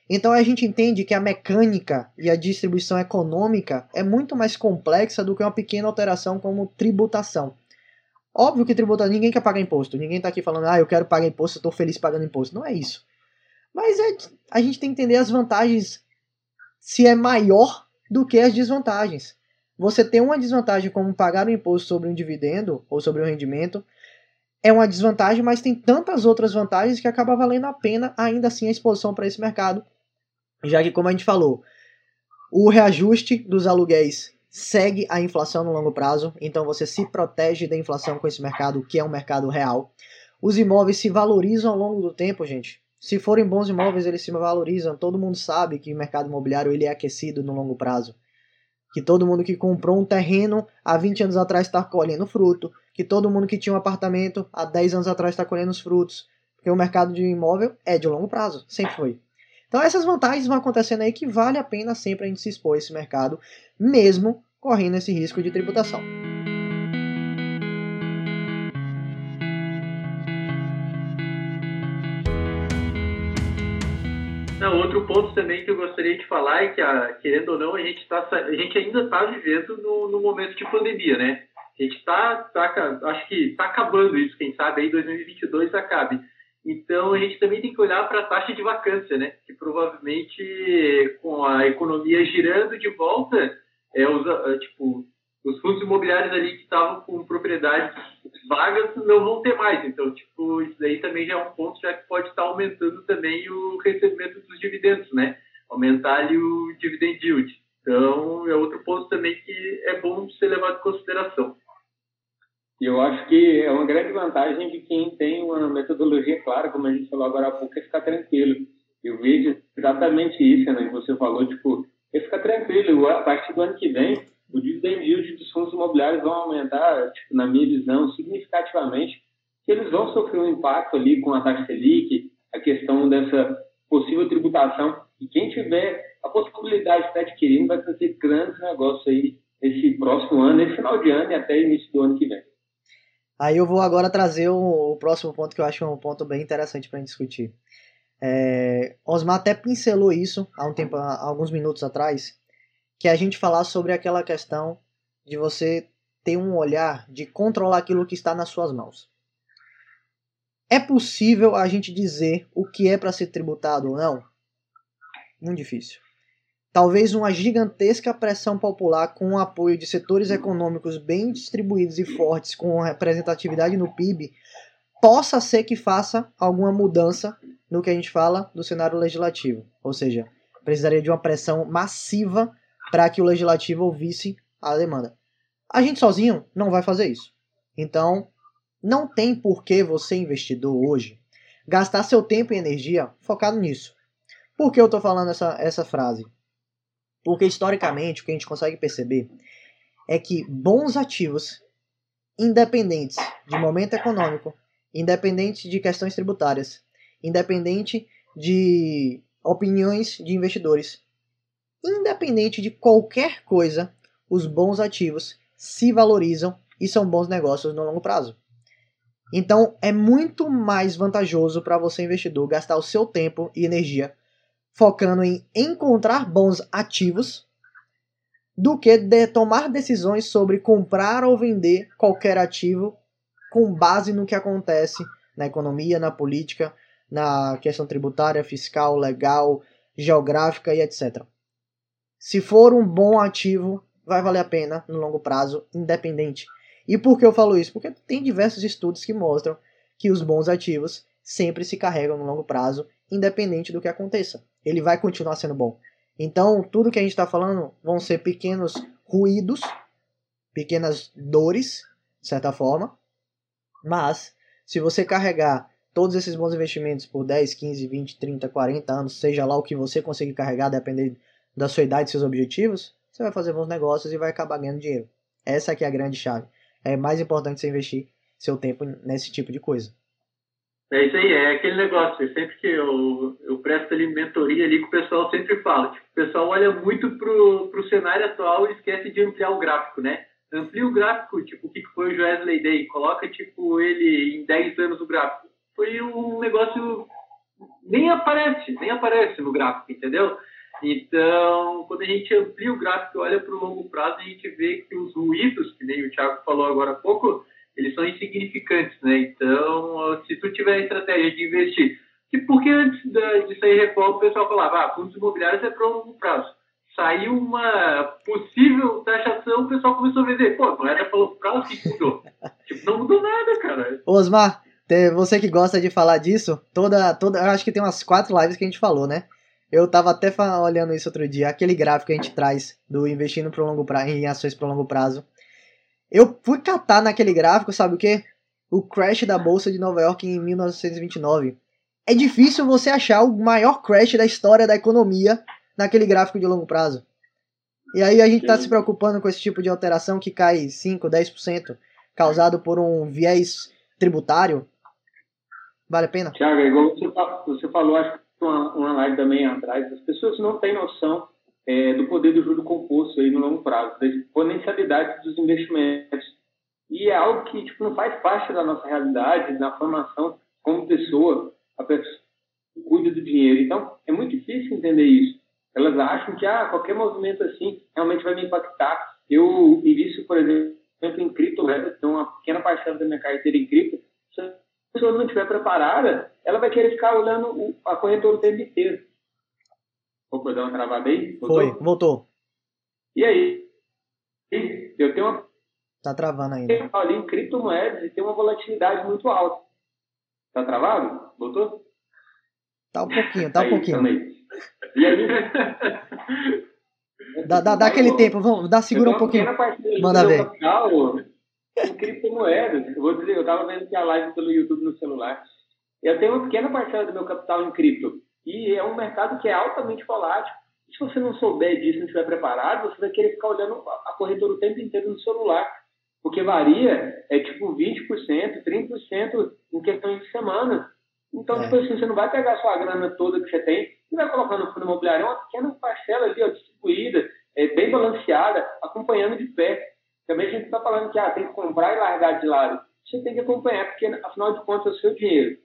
Então a gente entende que a mecânica e a distribuição econômica é muito mais complexa do que uma pequena alteração como tributação. Óbvio que tributar, ninguém quer pagar imposto. Ninguém está aqui falando, ah, eu quero pagar imposto, estou feliz pagando imposto. Não é isso. Mas é, a gente tem que entender as vantagens se é maior do que as desvantagens. Você tem uma desvantagem como pagar o imposto sobre um dividendo ou sobre um rendimento, é uma desvantagem, mas tem tantas outras vantagens que acaba valendo a pena ainda assim a exposição para esse mercado, já que como a gente falou, o reajuste dos aluguéis segue a inflação no longo prazo, então você se protege da inflação com esse mercado, que é um mercado real. Os imóveis se valorizam ao longo do tempo, gente. Se forem bons imóveis, eles se valorizam. Todo mundo sabe que o mercado imobiliário ele é aquecido no longo prazo. Que todo mundo que comprou um terreno há 20 anos atrás está colhendo fruto. Que todo mundo que tinha um apartamento há 10 anos atrás está colhendo os frutos. Porque o mercado de imóvel é de longo prazo, sempre foi. Então essas vantagens vão acontecendo aí que vale a pena sempre a gente se expor a esse mercado, mesmo correndo esse risco de tributação. Não, outro ponto também que eu gostaria de falar é que, a, querendo ou não, a gente, tá, a gente ainda está vivendo no, no, momento de pandemia, né? A gente está, tá, acho que está acabando isso, quem sabe aí 2022 acabe. Então, a gente também tem que olhar para a taxa de vacância, né? Que provavelmente, com a economia girando de volta, é, os, é, tipo, os fundos imobiliários ali que estavam com propriedades vagas não vão ter mais. Então, tipo, isso daí também já é um ponto já que pode estar aumentando também o recebimento dos dividendos, né? Aumentar ali o dividend yield. Então, é outro ponto também que é bom ser levado em consideração. E eu acho que é uma grande vantagem de quem tem uma metodologia clara, como a gente falou agora há pouco, é ficar tranquilo. Eu vejo exatamente isso, né? Você falou, tipo, é ficar tranquilo. A partir do ano que vem, o dividend yield dos fundos imobiliários vão aumentar, tipo, na minha visão, significativamente, eles vão sofrer um impacto ali com a taxa Selic, a questão dessa possível tributação. E quem tiver a possibilidade de estar adquirindo vai fazer grandes negócios aí nesse próximo ano, nesse final de ano e até início do ano que vem. Aí eu vou agora trazer o, o próximo ponto que eu acho um ponto bem interessante para discutir. É, Osmar até pincelou isso há um tempo, há alguns minutos atrás, que é a gente falar sobre aquela questão de você ter um olhar de controlar aquilo que está nas suas mãos. É possível a gente dizer o que é para ser tributado ou não? Muito difícil talvez uma gigantesca pressão popular com o apoio de setores econômicos bem distribuídos e fortes com representatividade no PIB, possa ser que faça alguma mudança no que a gente fala do cenário legislativo. Ou seja, precisaria de uma pressão massiva para que o legislativo ouvisse a demanda. A gente sozinho não vai fazer isso. Então, não tem por que você, investidor, hoje, gastar seu tempo e energia focado nisso. Por que eu estou falando essa, essa frase? Porque historicamente o que a gente consegue perceber é que bons ativos, independentes de momento econômico, independente de questões tributárias, independente de opiniões de investidores, independente de qualquer coisa, os bons ativos se valorizam e são bons negócios no longo prazo. Então é muito mais vantajoso para você investidor gastar o seu tempo e energia focando em encontrar bons ativos do que de tomar decisões sobre comprar ou vender qualquer ativo com base no que acontece na economia, na política, na questão tributária, fiscal, legal, geográfica e etc. Se for um bom ativo, vai valer a pena no longo prazo, independente. E por que eu falo isso? Porque tem diversos estudos que mostram que os bons ativos sempre se carregam no longo prazo, independente do que aconteça ele vai continuar sendo bom. Então, tudo que a gente está falando vão ser pequenos ruídos, pequenas dores, de certa forma, mas se você carregar todos esses bons investimentos por 10, 15, 20, 30, 40 anos, seja lá o que você conseguir carregar, dependendo da sua idade e seus objetivos, você vai fazer bons negócios e vai acabar ganhando dinheiro. Essa aqui é a grande chave. É mais importante você investir seu tempo nesse tipo de coisa. É isso aí, é aquele negócio. Sempre que eu, eu presto ali mentoria ali, que o pessoal sempre fala. Tipo, o pessoal olha muito pro, pro cenário atual e esquece de ampliar o gráfico, né? Amplia o gráfico, tipo, o que foi o Wesley Day. Coloca, tipo, ele em 10 anos no gráfico. Foi um negócio... Nem aparece, nem aparece no gráfico, entendeu? Então, quando a gente amplia o gráfico e olha para o longo prazo, a gente vê que os ruídos, que nem o Thiago falou agora há pouco, eles são insignificantes, né? Então, se tu tiver a estratégia de investir, que porque antes de sair reforma o pessoal falava, ah, fundos imobiliários é para longo prazo. Saiu uma possível taxação, o pessoal começou a vender. Pô, não era para longo prazo, que mudou? tipo, não mudou nada, cara. Osmar, você que gosta de falar disso, toda, toda, eu acho que tem umas quatro lives que a gente falou, né? Eu tava até olhando isso outro dia, aquele gráfico que a gente traz do investindo pro longo prazo, em ações para longo prazo. Eu fui catar naquele gráfico, sabe o que? O crash da bolsa de Nova York em 1929. É difícil você achar o maior crash da história da economia naquele gráfico de longo prazo. E aí a gente está se preocupando com esse tipo de alteração que cai 5, 10%, causado por um viés tributário. Vale a pena? Tiago, igual você falou, acho que uma, uma live também atrás, as pessoas não têm noção é, do poder do juro composto aí no longo prazo, da exponencialidade dos investimentos. E é algo que tipo, não faz parte da nossa realidade, na formação como pessoa, a pessoa cuida do dinheiro. Então, é muito difícil entender isso. Elas acham que ah, qualquer movimento assim realmente vai me impactar. Eu invisto, por exemplo, em cripto, né? tenho uma pequena parcela da minha carteira em cripto. Se a pessoa não estiver preparada, ela vai querer ficar olhando a corretora o tempo inteiro. Deu uma travada aí? Voltou? Foi, voltou. E aí? Eu tenho uma. Tá travando ainda. Ali em criptomoedas e tem uma volatilidade muito alta. Tá travado? Voltou? Tá um pouquinho, tá um pouquinho. Também. E aí? dá, dá, dá aquele tempo, vamos, dá segura um pouquinho. Manda ver. Capital, em criptomoedas. Eu vou dizer, eu tava vendo que a live pelo YouTube no celular. Eu tenho uma pequena parcela do meu capital em cripto. E é um mercado que é altamente volátil. Se você não souber disso, não estiver preparado, você vai querer ficar olhando a corretora o tempo inteiro no celular. Porque varia, é tipo 20%, 30% em questão de semanas. Então, é. tipo assim, você não vai pegar a sua grana toda que você tem e vai colocar no fundo imobiliário. É uma pequena parcela ali, ó, distribuída, é, bem balanceada, acompanhando de pé. Também a gente está falando que ah, tem que comprar e largar de lado. Você tem que acompanhar, porque afinal de contas é o seu dinheiro.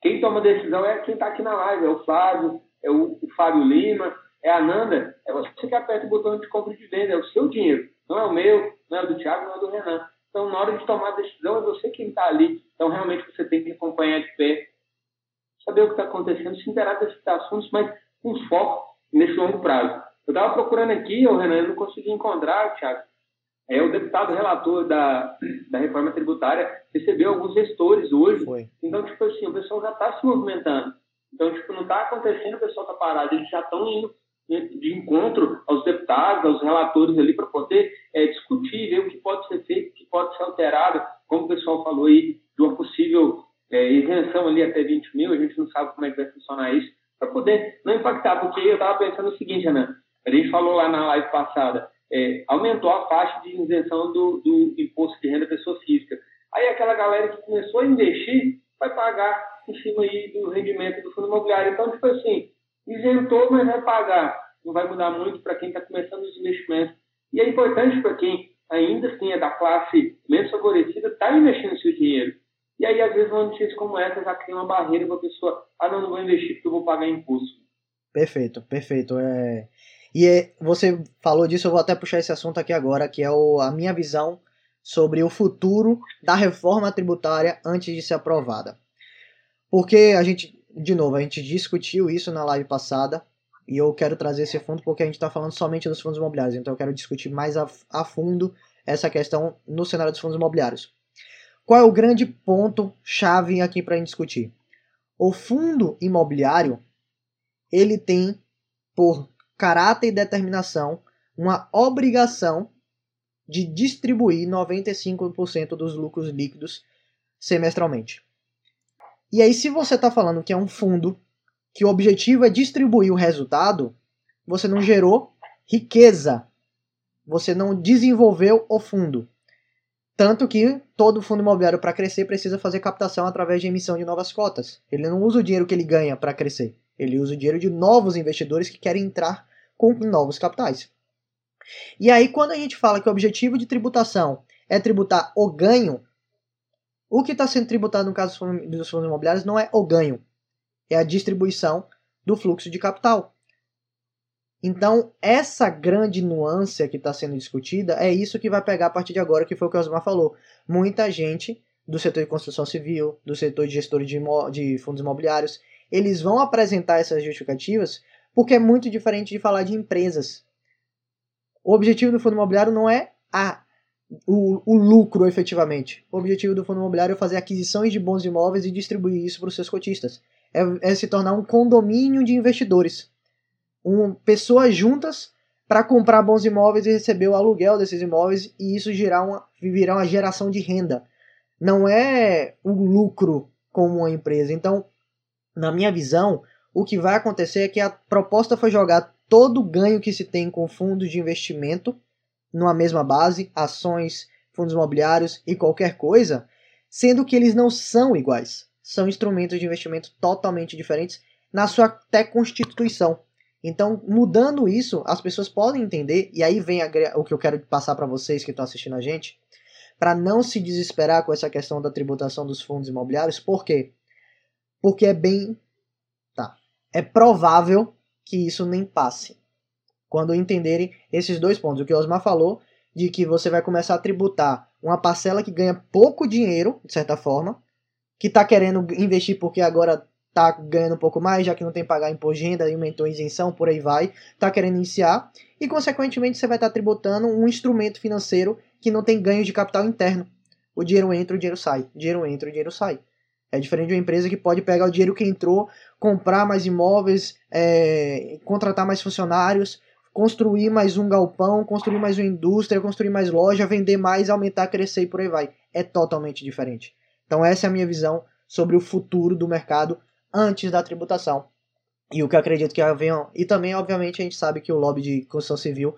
Quem toma decisão é quem está aqui na live, é o Flávio, é o, o Fábio Lima, é a Nanda. É você que aperta o botão de compra e de venda, é o seu dinheiro. Não é o meu, não é o do Thiago, não é o do Renan. Então, na hora de tomar a decisão, é você quem está ali. Então, realmente, você tem que acompanhar de pé, saber o que está acontecendo, se interar desses assuntos, mas com foco nesse longo prazo. Eu estava procurando aqui, o Renan, eu não consegui encontrar, Thiago, é, o deputado relator da, da reforma tributária recebeu alguns gestores hoje. Foi. Então, tipo assim, o pessoal já está se movimentando. Então, tipo, não está acontecendo, o pessoal está parado. Eles já estão indo de encontro aos deputados, aos relatores ali, para poder é, discutir, ver o que pode ser feito, o que pode ser alterado, como o pessoal falou aí, de uma possível é, isenção ali até 20 mil, a gente não sabe como é que vai funcionar isso, para poder não impactar, porque eu estava pensando o seguinte, Renan, a gente falou lá na live passada, é, aumentou a faixa de isenção do, do imposto de renda pessoa física. Aí aquela galera que começou a investir vai pagar em cima aí do rendimento do fundo imobiliário. Então, tipo assim, isentou, mas vai pagar. Não vai mudar muito para quem está começando os investimentos. E é importante para quem ainda assim é da classe menos favorecida, estar tá investindo seu dinheiro. E aí, às vezes, uma notícia como essa já cria uma barreira para a pessoa, ah, não, não vou investir porque eu vou pagar imposto. Perfeito, perfeito. É... E é, você falou disso, eu vou até puxar esse assunto aqui agora, que é o, a minha visão sobre o futuro da reforma tributária antes de ser aprovada. Porque a gente, de novo, a gente discutiu isso na live passada, e eu quero trazer esse fundo porque a gente está falando somente dos fundos imobiliários, então eu quero discutir mais a, a fundo essa questão no cenário dos fundos imobiliários. Qual é o grande ponto chave aqui para a gente discutir? O fundo imobiliário ele tem por caráter e determinação uma obrigação de distribuir 95% dos lucros líquidos semestralmente. E aí, se você está falando que é um fundo que o objetivo é distribuir o resultado, você não gerou riqueza, você não desenvolveu o fundo. Tanto que todo fundo imobiliário para crescer precisa fazer captação através de emissão de novas cotas. Ele não usa o dinheiro que ele ganha para crescer. Ele usa o dinheiro de novos investidores que querem entrar com novos capitais. E aí, quando a gente fala que o objetivo de tributação é tributar o ganho, o que está sendo tributado no caso dos fundos imobiliários não é o ganho, é a distribuição do fluxo de capital. Então, essa grande nuance que está sendo discutida é isso que vai pegar a partir de agora, que foi o que o Osmar falou. Muita gente do setor de construção civil, do setor de gestores de, de fundos imobiliários, eles vão apresentar essas justificativas porque é muito diferente de falar de empresas. O objetivo do fundo imobiliário não é a, o, o lucro efetivamente. O objetivo do fundo imobiliário é fazer aquisições de bons imóveis e distribuir isso para os seus cotistas. É, é se tornar um condomínio de investidores um, pessoas juntas para comprar bons imóveis e receber o aluguel desses imóveis e isso gerar uma, virar uma geração de renda. Não é o lucro como uma empresa. Então, na minha visão, o que vai acontecer é que a proposta foi jogar todo o ganho que se tem com fundos de investimento numa mesma base, ações, fundos imobiliários e qualquer coisa, sendo que eles não são iguais. São instrumentos de investimento totalmente diferentes na sua até constituição. Então, mudando isso, as pessoas podem entender, e aí vem a, o que eu quero passar para vocês que estão assistindo a gente, para não se desesperar com essa questão da tributação dos fundos imobiliários, por quê? Porque é bem. É provável que isso nem passe. Quando entenderem esses dois pontos. O que o Osmar falou, de que você vai começar a tributar uma parcela que ganha pouco dinheiro, de certa forma, que está querendo investir porque agora tá ganhando um pouco mais, já que não tem que pagar imposto de renda, aumentou a isenção, por aí vai, tá querendo iniciar, e consequentemente você vai estar tá tributando um instrumento financeiro que não tem ganho de capital interno. O dinheiro entra, o dinheiro sai, o dinheiro entra, o dinheiro sai. É diferente de uma empresa que pode pegar o dinheiro que entrou, comprar mais imóveis, é, contratar mais funcionários, construir mais um galpão, construir mais uma indústria, construir mais loja, vender mais, aumentar, crescer e por aí vai. É totalmente diferente. Então essa é a minha visão sobre o futuro do mercado antes da tributação. E o que eu acredito que haviam. E também, obviamente, a gente sabe que o lobby de construção civil,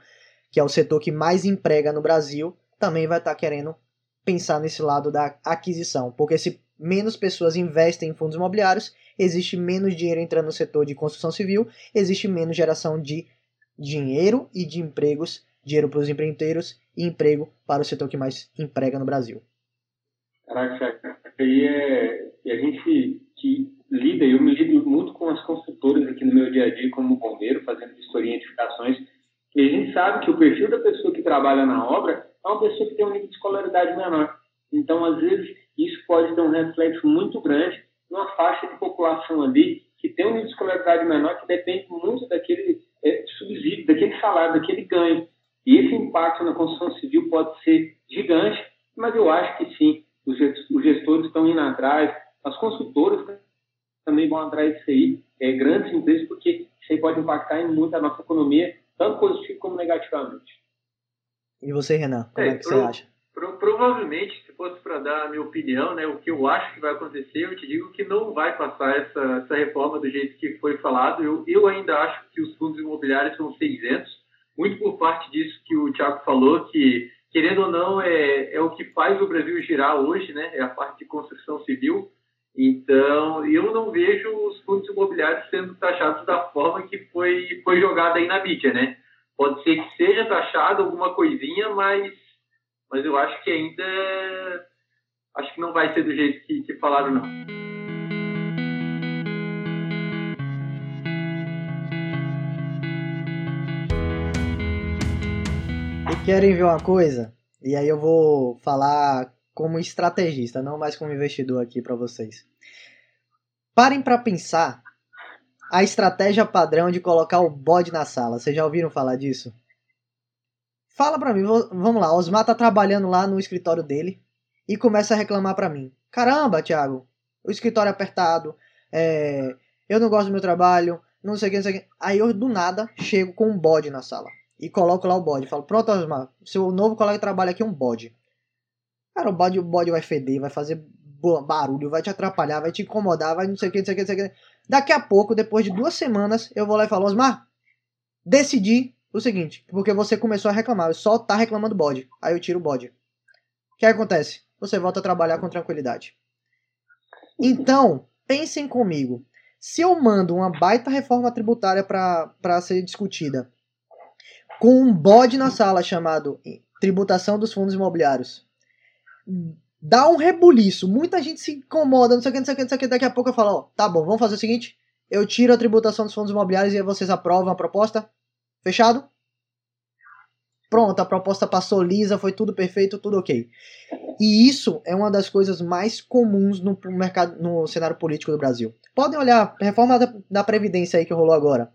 que é o setor que mais emprega no Brasil, também vai estar tá querendo pensar nesse lado da aquisição. Porque se menos pessoas investem em fundos imobiliários, existe menos dinheiro entrando no setor de construção civil, existe menos geração de dinheiro e de empregos, dinheiro para os empreendedores e emprego para o setor que mais emprega no Brasil. Caraca, aí é. E a gente que lida, eu me lido muito com as construtoras aqui no meu dia a dia como bombeiro, fazendo vistoria e edificações, e a gente sabe que o perfil da pessoa que trabalha na obra é uma pessoa que tem um nível de escolaridade menor. Então, às vezes, isso pode ter um reflexo muito grande numa faixa de população ali que tem um nível de escolaridade menor que depende muito daquele é, subsídio, daquele salário, daquele ganho. E esse impacto na construção civil pode ser gigante, mas eu acho que sim, os gestores estão indo atrás, as consultoras também vão atrás disso aí, é, grandes empresas, porque isso aí pode impactar em muito a nossa economia, tanto positivo como negativamente. E você, Renan, como é, é que você acha? Pro, provavelmente, se fosse para dar a minha opinião, né, o que eu acho que vai acontecer, eu te digo que não vai passar essa, essa reforma do jeito que foi falado. Eu, eu ainda acho que os fundos imobiliários são 600, muito por parte disso que o Tiago falou, que, querendo ou não, é, é o que faz o Brasil girar hoje, né, é a parte de construção civil. Então, eu não vejo os fundos imobiliários sendo taxados da forma que foi, foi jogada aí na mídia, né? Pode ser que seja taxado alguma coisinha, mas, mas eu acho que ainda acho que não vai ser do jeito que, que falaram, não. E querem ver uma coisa? E aí eu vou falar como estrategista, não mais como investidor aqui para vocês. Parem para pensar a estratégia padrão de colocar o bode na sala. Vocês já ouviram falar disso? Fala para mim, vamos lá. Osmar tá trabalhando lá no escritório dele e começa a reclamar para mim. Caramba, Thiago, o escritório é apertado, é... eu não gosto do meu trabalho, não sei o que, não sei o que. Aí eu do nada chego com um bode na sala e coloco lá o bode. Falo, pronto, Osmar, seu novo colega de trabalho aqui é um bode. Cara, o bode, o bode vai feder, vai fazer barulho, vai te atrapalhar, vai te incomodar, vai não sei o que, não sei o que, não sei o que. Daqui a pouco, depois de duas semanas, eu vou lá e falo, Osmar, decidi o seguinte, porque você começou a reclamar, eu só tá reclamando bode. Aí eu tiro o bode. que acontece? Você volta a trabalhar com tranquilidade. Então, pensem comigo. Se eu mando uma baita reforma tributária para ser discutida, com um bode na sala chamado tributação dos fundos imobiliários, dá um rebuliço, muita gente se incomoda, não sei o que, não sei o que, não sei o que, daqui a pouco eu falo, ó, tá bom, vamos fazer o seguinte, eu tiro a tributação dos fundos imobiliários e vocês aprovam a proposta? Fechado? Pronto, a proposta passou lisa, foi tudo perfeito, tudo ok. E isso é uma das coisas mais comuns no mercado, no cenário político do Brasil. Podem olhar a reforma da, da Previdência aí que rolou agora.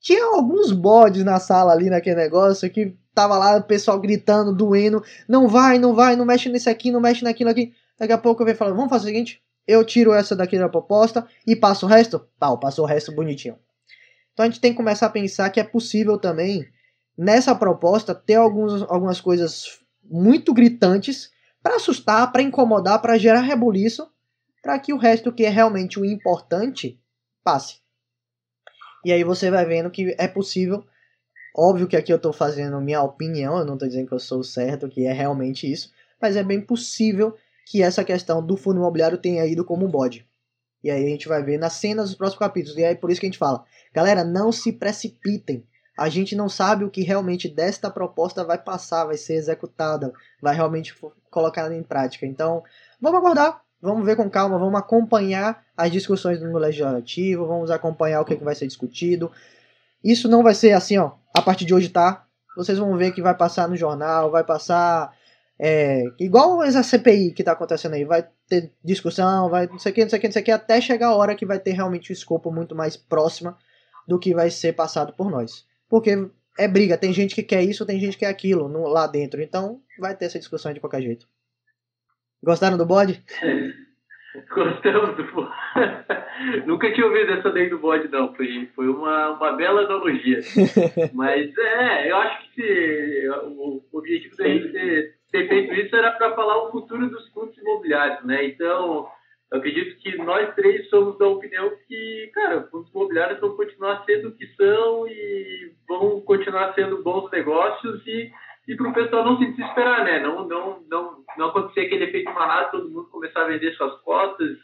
Tinha alguns bodes na sala ali naquele negócio que tava lá o pessoal gritando, doendo, não vai, não vai, não mexe nesse aqui, não mexe naquilo aqui. Daqui a pouco eu venho falando, vamos fazer o seguinte, eu tiro essa daqui da proposta e passo o resto? Pau, passou o resto bonitinho. Então a gente tem que começar a pensar que é possível também, nessa proposta, ter alguns, algumas coisas muito gritantes para assustar, para incomodar, para gerar rebuliço, para que o resto que é realmente o importante passe. E aí você vai vendo que é possível. Óbvio que aqui eu estou fazendo minha opinião, eu não estou dizendo que eu sou certo, que é realmente isso, mas é bem possível que essa questão do fundo imobiliário tenha ido como um bode. E aí a gente vai ver nas cenas dos próximos capítulos. E aí por isso que a gente fala, galera, não se precipitem. A gente não sabe o que realmente desta proposta vai passar, vai ser executada, vai realmente colocar em prática. Então, vamos aguardar, vamos ver com calma, vamos acompanhar as discussões no legislativo, vamos acompanhar o que, é que vai ser discutido. Isso não vai ser assim, ó, a partir de hoje tá. Vocês vão ver que vai passar no jornal, vai passar é, igual essa CPI que está acontecendo aí, vai ter discussão, vai não sei o que, não sei o que, não sei o que, até chegar a hora que vai ter realmente o um escopo muito mais próximo do que vai ser passado por nós. Porque é briga, tem gente que quer isso, tem gente que quer aquilo no, lá dentro, então vai ter essa discussão de qualquer jeito. Gostaram do bode? Gostamos do bode. Nunca tinha ouvido essa lei do bode, não. Foi, foi uma, uma bela analogia. Mas é, eu acho que se, o objetivo da gente ter ter feito isso era para falar o futuro dos fundos imobiliários, né? Então, eu acredito que nós três somos da opinião que, cara, fundos imobiliários vão continuar sendo o que são e vão continuar sendo bons negócios e, e para o pessoal não se desesperar, né? Não, não, não, não acontecer aquele efeito manada, todo mundo começar a vender suas cotas,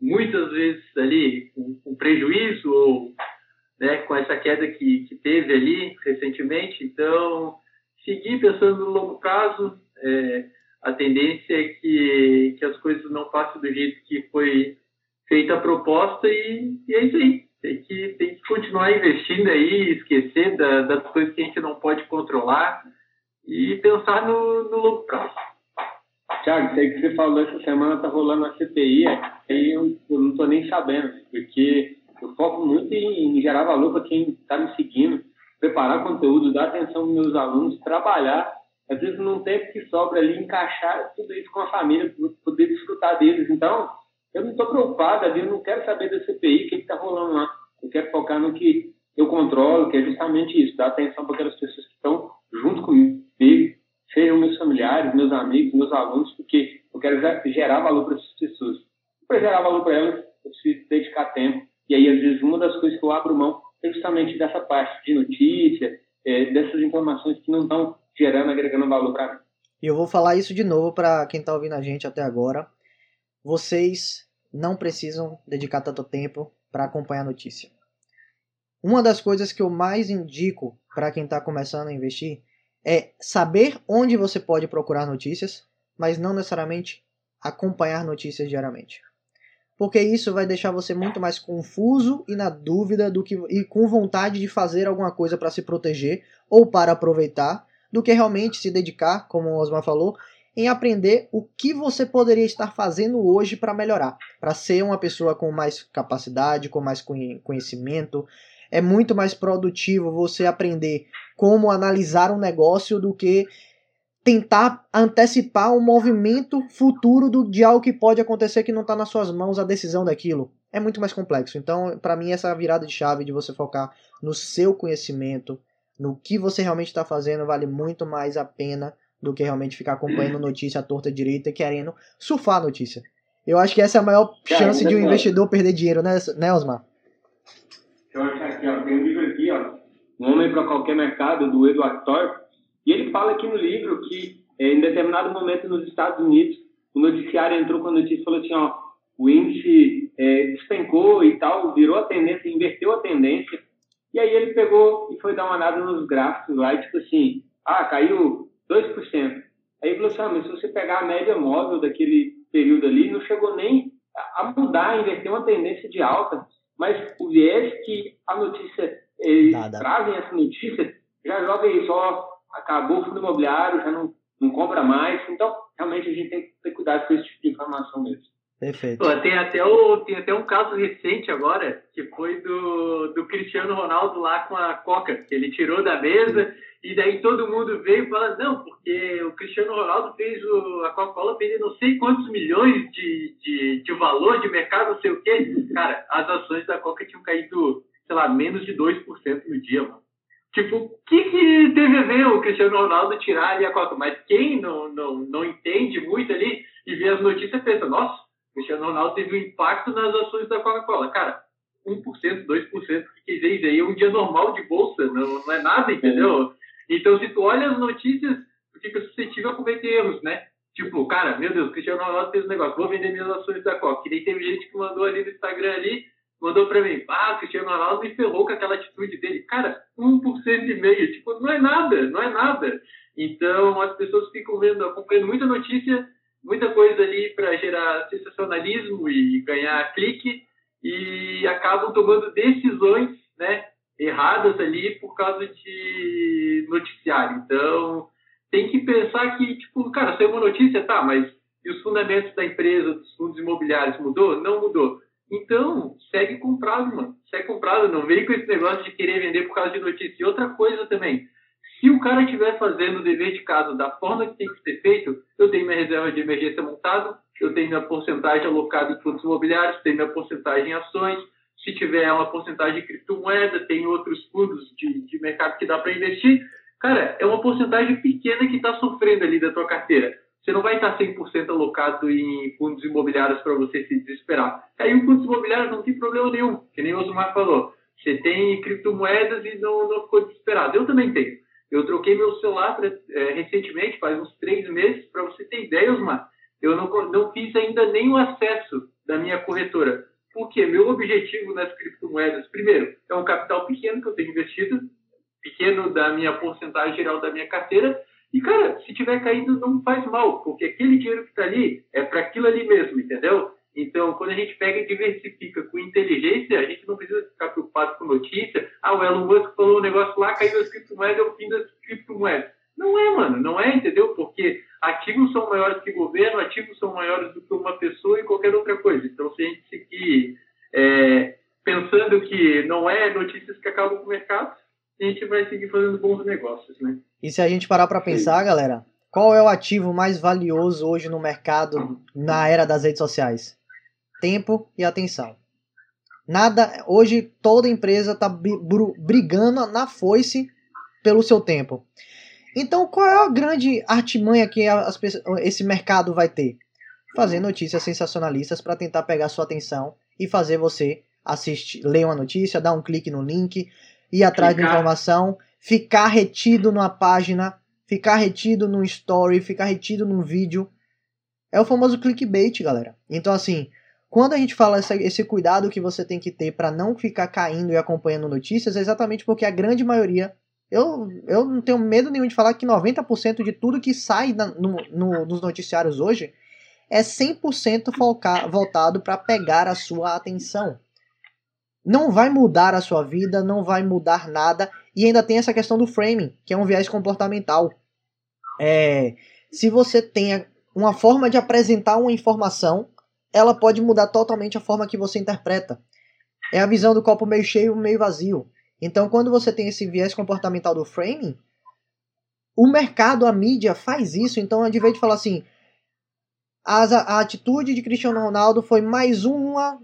muitas vezes ali com, com prejuízo ou né, com essa queda que, que teve ali recentemente. Então, seguir pensando no longo prazo, é, a tendência é que, que as coisas não passem do jeito que foi feita a proposta e, e é isso aí. Tem que, tem que continuar investindo aí, esquecer da, das coisas que a gente não pode controlar e pensar no, no longo prazo. Tiago, sei que você falou essa semana tá rolando a CPI, aí eu, eu não tô nem sabendo, porque eu foco muito em, em gerar valor para quem está me seguindo, preparar conteúdo, dar atenção aos meus alunos, trabalhar às vezes num tempo que sobra ali, encaixar tudo isso com a família, poder desfrutar deles. Então, eu não estou preocupado, eu não quero saber da CPI, o que está rolando lá. Eu quero focar no que eu controlo, que é justamente isso, dar atenção para aquelas pessoas que estão junto comigo, sejam meus familiares, meus amigos, meus alunos, porque eu quero gerar valor para essas pessoas. Para gerar valor para elas, eu preciso dedicar tempo. E aí, às vezes, uma das coisas que eu abro mão é justamente dessa parte de notícia, é, dessas informações que não estão gerando, agregando valor para mim. E eu vou falar isso de novo para quem está ouvindo a gente até agora. Vocês não precisam dedicar tanto tempo para acompanhar a notícia. Uma das coisas que eu mais indico para quem está começando a investir é saber onde você pode procurar notícias, mas não necessariamente acompanhar notícias diariamente. Porque isso vai deixar você muito mais confuso e na dúvida do que e com vontade de fazer alguma coisa para se proteger ou para aproveitar do que realmente se dedicar, como o Osmar falou, em aprender o que você poderia estar fazendo hoje para melhorar, para ser uma pessoa com mais capacidade, com mais conhecimento. É muito mais produtivo você aprender como analisar um negócio do que tentar antecipar um movimento futuro do, de algo que pode acontecer que não está nas suas mãos a decisão daquilo. É muito mais complexo. Então, para mim, essa virada de chave de você focar no seu conhecimento, no que você realmente está fazendo vale muito mais a pena do que realmente ficar acompanhando notícia à torta direita e querendo surfar a notícia. Eu acho que essa é a maior chance de um investidor perder dinheiro, né, né Osmar? Eu acho aqui, ó, tem um livro aqui, ó, Um Homem para Qualquer Mercado, do Eduardo Thorpe, e ele fala aqui no livro que é, em determinado momento nos Estados Unidos, o noticiário entrou com a notícia e falou assim, ó, o índice é, despencou e tal, virou a tendência, inverteu a tendência, e aí ele pegou e foi dar uma olhada nos gráficos lá e tipo assim, ah, caiu 2%. Aí falou assim, ah, mas se você pegar a média móvel daquele período ali, não chegou nem a mudar, inverter uma tendência de alta, mas o viés que a notícia, eles Nada. trazem essa notícia, já joga aí só, acabou o fundo imobiliário, já não, não compra mais, então realmente a gente tem que ter cuidado com esse tipo de informação mesmo. Perfeito. Pô, tem, até o, tem até um caso recente agora, que foi do, do Cristiano Ronaldo lá com a Coca, que ele tirou da mesa e daí todo mundo veio e fala, não, porque o Cristiano Ronaldo fez o, a Coca-Cola perder não sei quantos milhões de, de, de valor de mercado, não sei o quê. Cara, as ações da Coca tinham caído, sei lá, menos de 2% no dia, mano. Tipo, o que, que teve a ver o Cristiano Ronaldo tirar ali a Coca? Mas quem não, não, não entende muito ali e vê as notícias pensa, nossa, Cristiano Ronaldo teve um impacto nas ações da Coca-Cola. Cara, 1%, 2%, que dizer, aí é um dia normal de bolsa, não, não é nada, entendeu? Então, se tu olha as notícias, tu fica suscetível a cometer erros, né? Tipo, cara, meu Deus, Cristiano Ronaldo fez um negócio, vou vender minhas ações da Coca. Que nem teve gente que mandou ali no Instagram ali, mandou pra mim, ah, Cristiano Ronaldo me ferrou com aquela atitude dele. Cara, 1% e meio, tipo, não é nada, não é nada. Então, as pessoas ficam vendo, acompanhando muita notícia, muita coisa ali para gerar sensacionalismo e ganhar clique, e acabam tomando decisões, né, erradas ali por causa de noticiário. Então, tem que pensar que, tipo, cara, saiu uma notícia, tá, mas e os fundamentos da empresa, dos fundos imobiliários, mudou? Não mudou. Então, segue comprado, mano. Segue comprado. Não vem com esse negócio de querer vender por causa de notícia. E outra coisa também, se o cara estiver fazendo o dever de casa da forma que tem que ser feito, eu tenho minha reserva de emergência montada, eu tenho minha porcentagem alocada em fundos imobiliários, tenho minha porcentagem em ações, se tiver uma porcentagem de criptomoeda, tem outros fundos de, de mercado que dá para investir. Cara, é uma porcentagem pequena que está sofrendo ali da tua carteira. Você não vai estar 100% alocado em fundos imobiliários para você se desesperar. Aí o fundos imobiliários não tem problema nenhum, que nem o Osmar falou. Você tem criptomoedas e não, não ficou desesperado. Eu também tenho. Eu troquei meu celular pra, é, recentemente, faz uns três meses, para você ter ideia, Osmar. Eu não, não fiz ainda nenhum acesso da minha corretora. Porque meu objetivo nas criptomoedas, primeiro, é um capital pequeno que eu tenho investido, pequeno da minha porcentagem geral da minha carteira. E, cara, se tiver caído, não faz mal, porque aquele dinheiro que está ali é para aquilo ali mesmo, entendeu? Então, quando a gente pega e diversifica com inteligência, a gente não precisa ficar preocupado com notícia. Ah, o Elon Musk falou um negócio lá, caiu as criptomoedas, é o fim das criptomoedas. Não é, mano, não é, entendeu? Porque ativos são maiores que governo, ativos são maiores do que uma pessoa e qualquer outra coisa. Então, se a gente seguir é, pensando que não é notícias que acabam com o mercado, a gente vai seguir fazendo bons negócios, né? E se a gente parar para pensar, Sim. galera, qual é o ativo mais valioso hoje no mercado na era das redes sociais? Tempo e atenção. Nada, hoje toda empresa está brigando na foice pelo seu tempo. Então, qual é a grande artimanha que as, esse mercado vai ter? Fazer notícias sensacionalistas para tentar pegar sua atenção e fazer você assistir, ler uma notícia, dar um clique no link, ir atrás ficar. da informação, ficar retido numa página, ficar retido num story, ficar retido num vídeo. É o famoso clickbait, galera. Então, assim, quando a gente fala essa, esse cuidado que você tem que ter para não ficar caindo e acompanhando notícias, é exatamente porque a grande maioria eu, eu não tenho medo nenhum de falar que 90% de tudo que sai na, no, no, nos noticiários hoje é 100% foca, voltado para pegar a sua atenção. Não vai mudar a sua vida, não vai mudar nada. E ainda tem essa questão do framing, que é um viés comportamental. É, se você tem uma forma de apresentar uma informação, ela pode mudar totalmente a forma que você interpreta. É a visão do copo meio cheio, meio vazio. Então, quando você tem esse viés comportamental do framing, o mercado, a mídia faz isso. Então, a vez de falar assim, a, a atitude de Cristiano Ronaldo foi mais uma,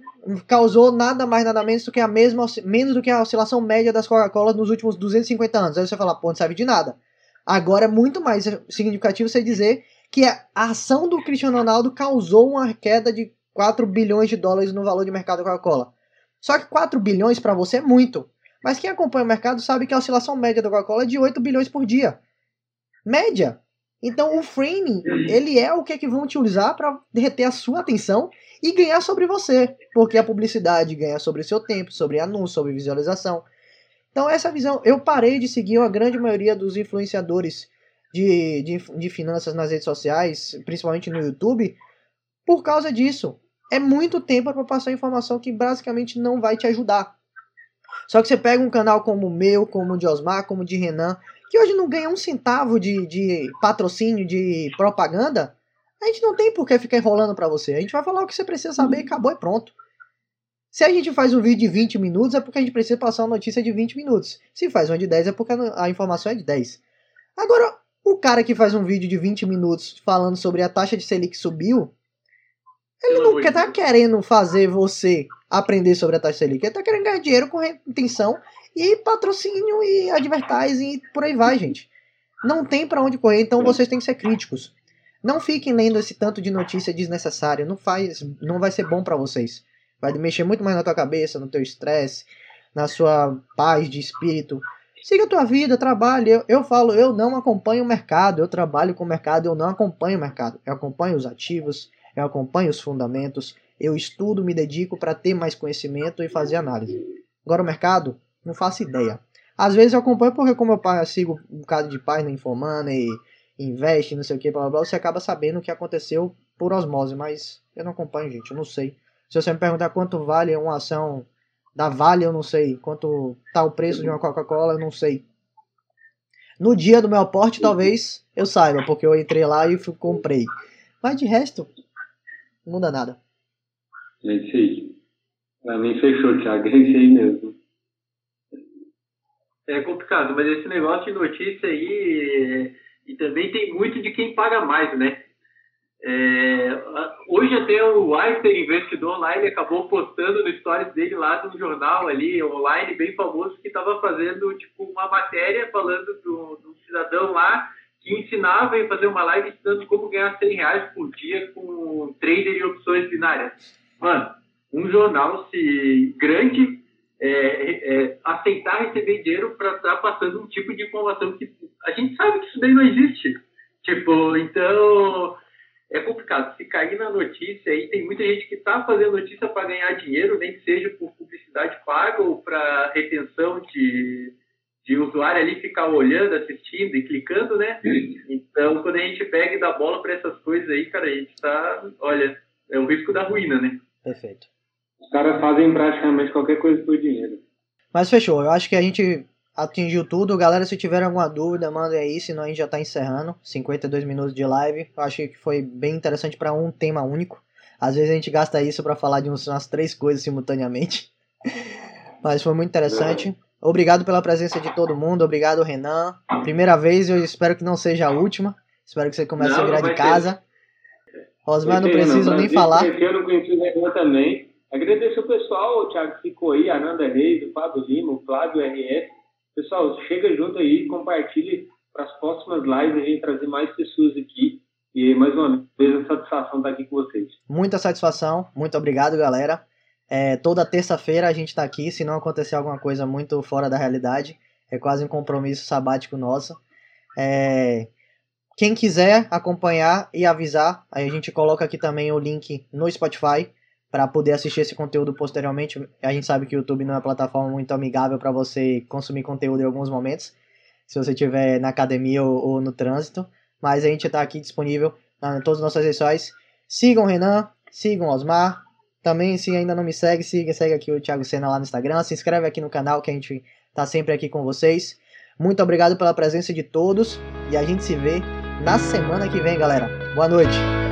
causou nada mais nada menos do que a mesma, menos do que a oscilação média das Coca-Cola nos últimos 250 anos. Aí você fala, pô, não serve de nada. Agora é muito mais significativo você dizer que a ação do Cristiano Ronaldo causou uma queda de 4 bilhões de dólares no valor de mercado da Coca-Cola. Só que 4 bilhões para você é muito. Mas quem acompanha o mercado sabe que a oscilação média da Coca-Cola é de 8 bilhões por dia. Média. Então o framing, ele é o que é que vão utilizar para reter a sua atenção e ganhar sobre você, porque a publicidade ganha sobre seu tempo, sobre anúncio, sobre visualização. Então essa visão, eu parei de seguir a grande maioria dos influenciadores de, de, de finanças nas redes sociais, principalmente no YouTube, por causa disso. É muito tempo para passar informação que basicamente não vai te ajudar. Só que você pega um canal como o meu, como o de Osmar, como o de Renan, que hoje não ganha um centavo de, de patrocínio, de propaganda, a gente não tem por que ficar enrolando para você. A gente vai falar o que você precisa saber e acabou e pronto. Se a gente faz um vídeo de 20 minutos, é porque a gente precisa passar uma notícia de 20 minutos. Se faz um de 10, é porque a informação é de 10. Agora, o cara que faz um vídeo de 20 minutos falando sobre a taxa de Selic subiu, ele não está querendo fazer você aprender sobre a taxa Selic. Ele está querendo ganhar dinheiro com retenção e patrocínio e advertising e por aí vai, gente. Não tem para onde correr, então vocês têm que ser críticos. Não fiquem lendo esse tanto de notícia desnecessária, não faz, não vai ser bom para vocês. Vai mexer muito mais na tua cabeça, no teu estresse, na sua paz de espírito. Siga a tua vida, trabalhe. Eu, eu falo, eu não acompanho o mercado, eu trabalho com o mercado, eu não acompanho o mercado. Eu acompanho os ativos, eu acompanho os fundamentos, eu estudo, me dedico para ter mais conhecimento e fazer análise. Agora o mercado, não faço ideia. Às vezes eu acompanho porque como eu sigo um bocado de página informando e investe, não sei o que, blá, blá, blá, você acaba sabendo o que aconteceu por osmose, mas eu não acompanho, gente, eu não sei. Se você me perguntar quanto vale uma ação da Vale, eu não sei. Quanto tá o preço de uma Coca-Cola, eu não sei. No dia do meu aporte, talvez eu saiba, porque eu entrei lá e comprei. Mas de resto, não muda nada. É isso aí. Pra mim fechou, Thiago. É isso aí mesmo. É complicado, mas esse negócio de notícia aí. E também tem muito de quem paga mais, né? É, hoje até o Weiser, investidor online, ele acabou postando no stories dele lá no jornal ali, online, bem famoso, que estava fazendo tipo uma matéria falando de um cidadão lá que ensinava a fazer uma live ensinando como ganhar 100 reais por dia com trader e opções binárias. Mano, um jornal se grande é, é, aceitar receber dinheiro para estar tá passando um tipo de informação que a gente sabe que isso daí não existe. Tipo, então é complicado. Se cair na notícia aí, tem muita gente que está fazendo notícia para ganhar dinheiro, nem que seja por publicidade paga ou para retenção de, de usuário ali ficar olhando, assistindo e clicando, né? Então, quando a gente pega e dá bola para essas coisas aí, cara, a gente está, olha, é o risco da ruína, né? Perfeito. Os caras fazem praticamente qualquer coisa por dinheiro. Mas fechou. Eu acho que a gente atingiu tudo. Galera, se tiver alguma dúvida, mandem aí, senão a gente já está encerrando. 52 minutos de live. Eu acho que foi bem interessante para um tema único. Às vezes a gente gasta isso para falar de umas três coisas simultaneamente. Mas foi muito interessante. Obrigado pela presença de todo mundo. Obrigado, Renan. Primeira vez, eu espero que não seja a última. Espero que você comece não, a virar de casa. Osmar, não preciso nem falar. Eu não conheci o Renan também. Agradeço o pessoal, o Thiago ficou aí, a Ananda Reis, o Fábio Lima, o Flávio RS. Pessoal, chega junto aí, compartilhe para as próximas lives a gente trazer mais pessoas aqui. E mais uma vez a satisfação estar aqui com vocês. Muita satisfação, muito obrigado, galera. É, toda terça-feira a gente está aqui, se não acontecer alguma coisa muito fora da realidade. É quase um compromisso sabático nosso. É, quem quiser acompanhar e avisar, aí a gente coloca aqui também o link no Spotify para poder assistir esse conteúdo posteriormente. A gente sabe que o YouTube não é uma plataforma muito amigável para você consumir conteúdo em alguns momentos, se você estiver na academia ou, ou, no trânsito. Mas a gente está aqui disponível em todas as nossas redes sociais. Sigam o Renan, sigam o Osmar. Também, se ainda não me segue, siga, segue aqui o Thiago Senna lá no Instagram. Se inscreve aqui no canal que a gente está sempre aqui com vocês. Muito obrigado pela presença de todos e a gente se vê na semana que vem, galera. Boa noite.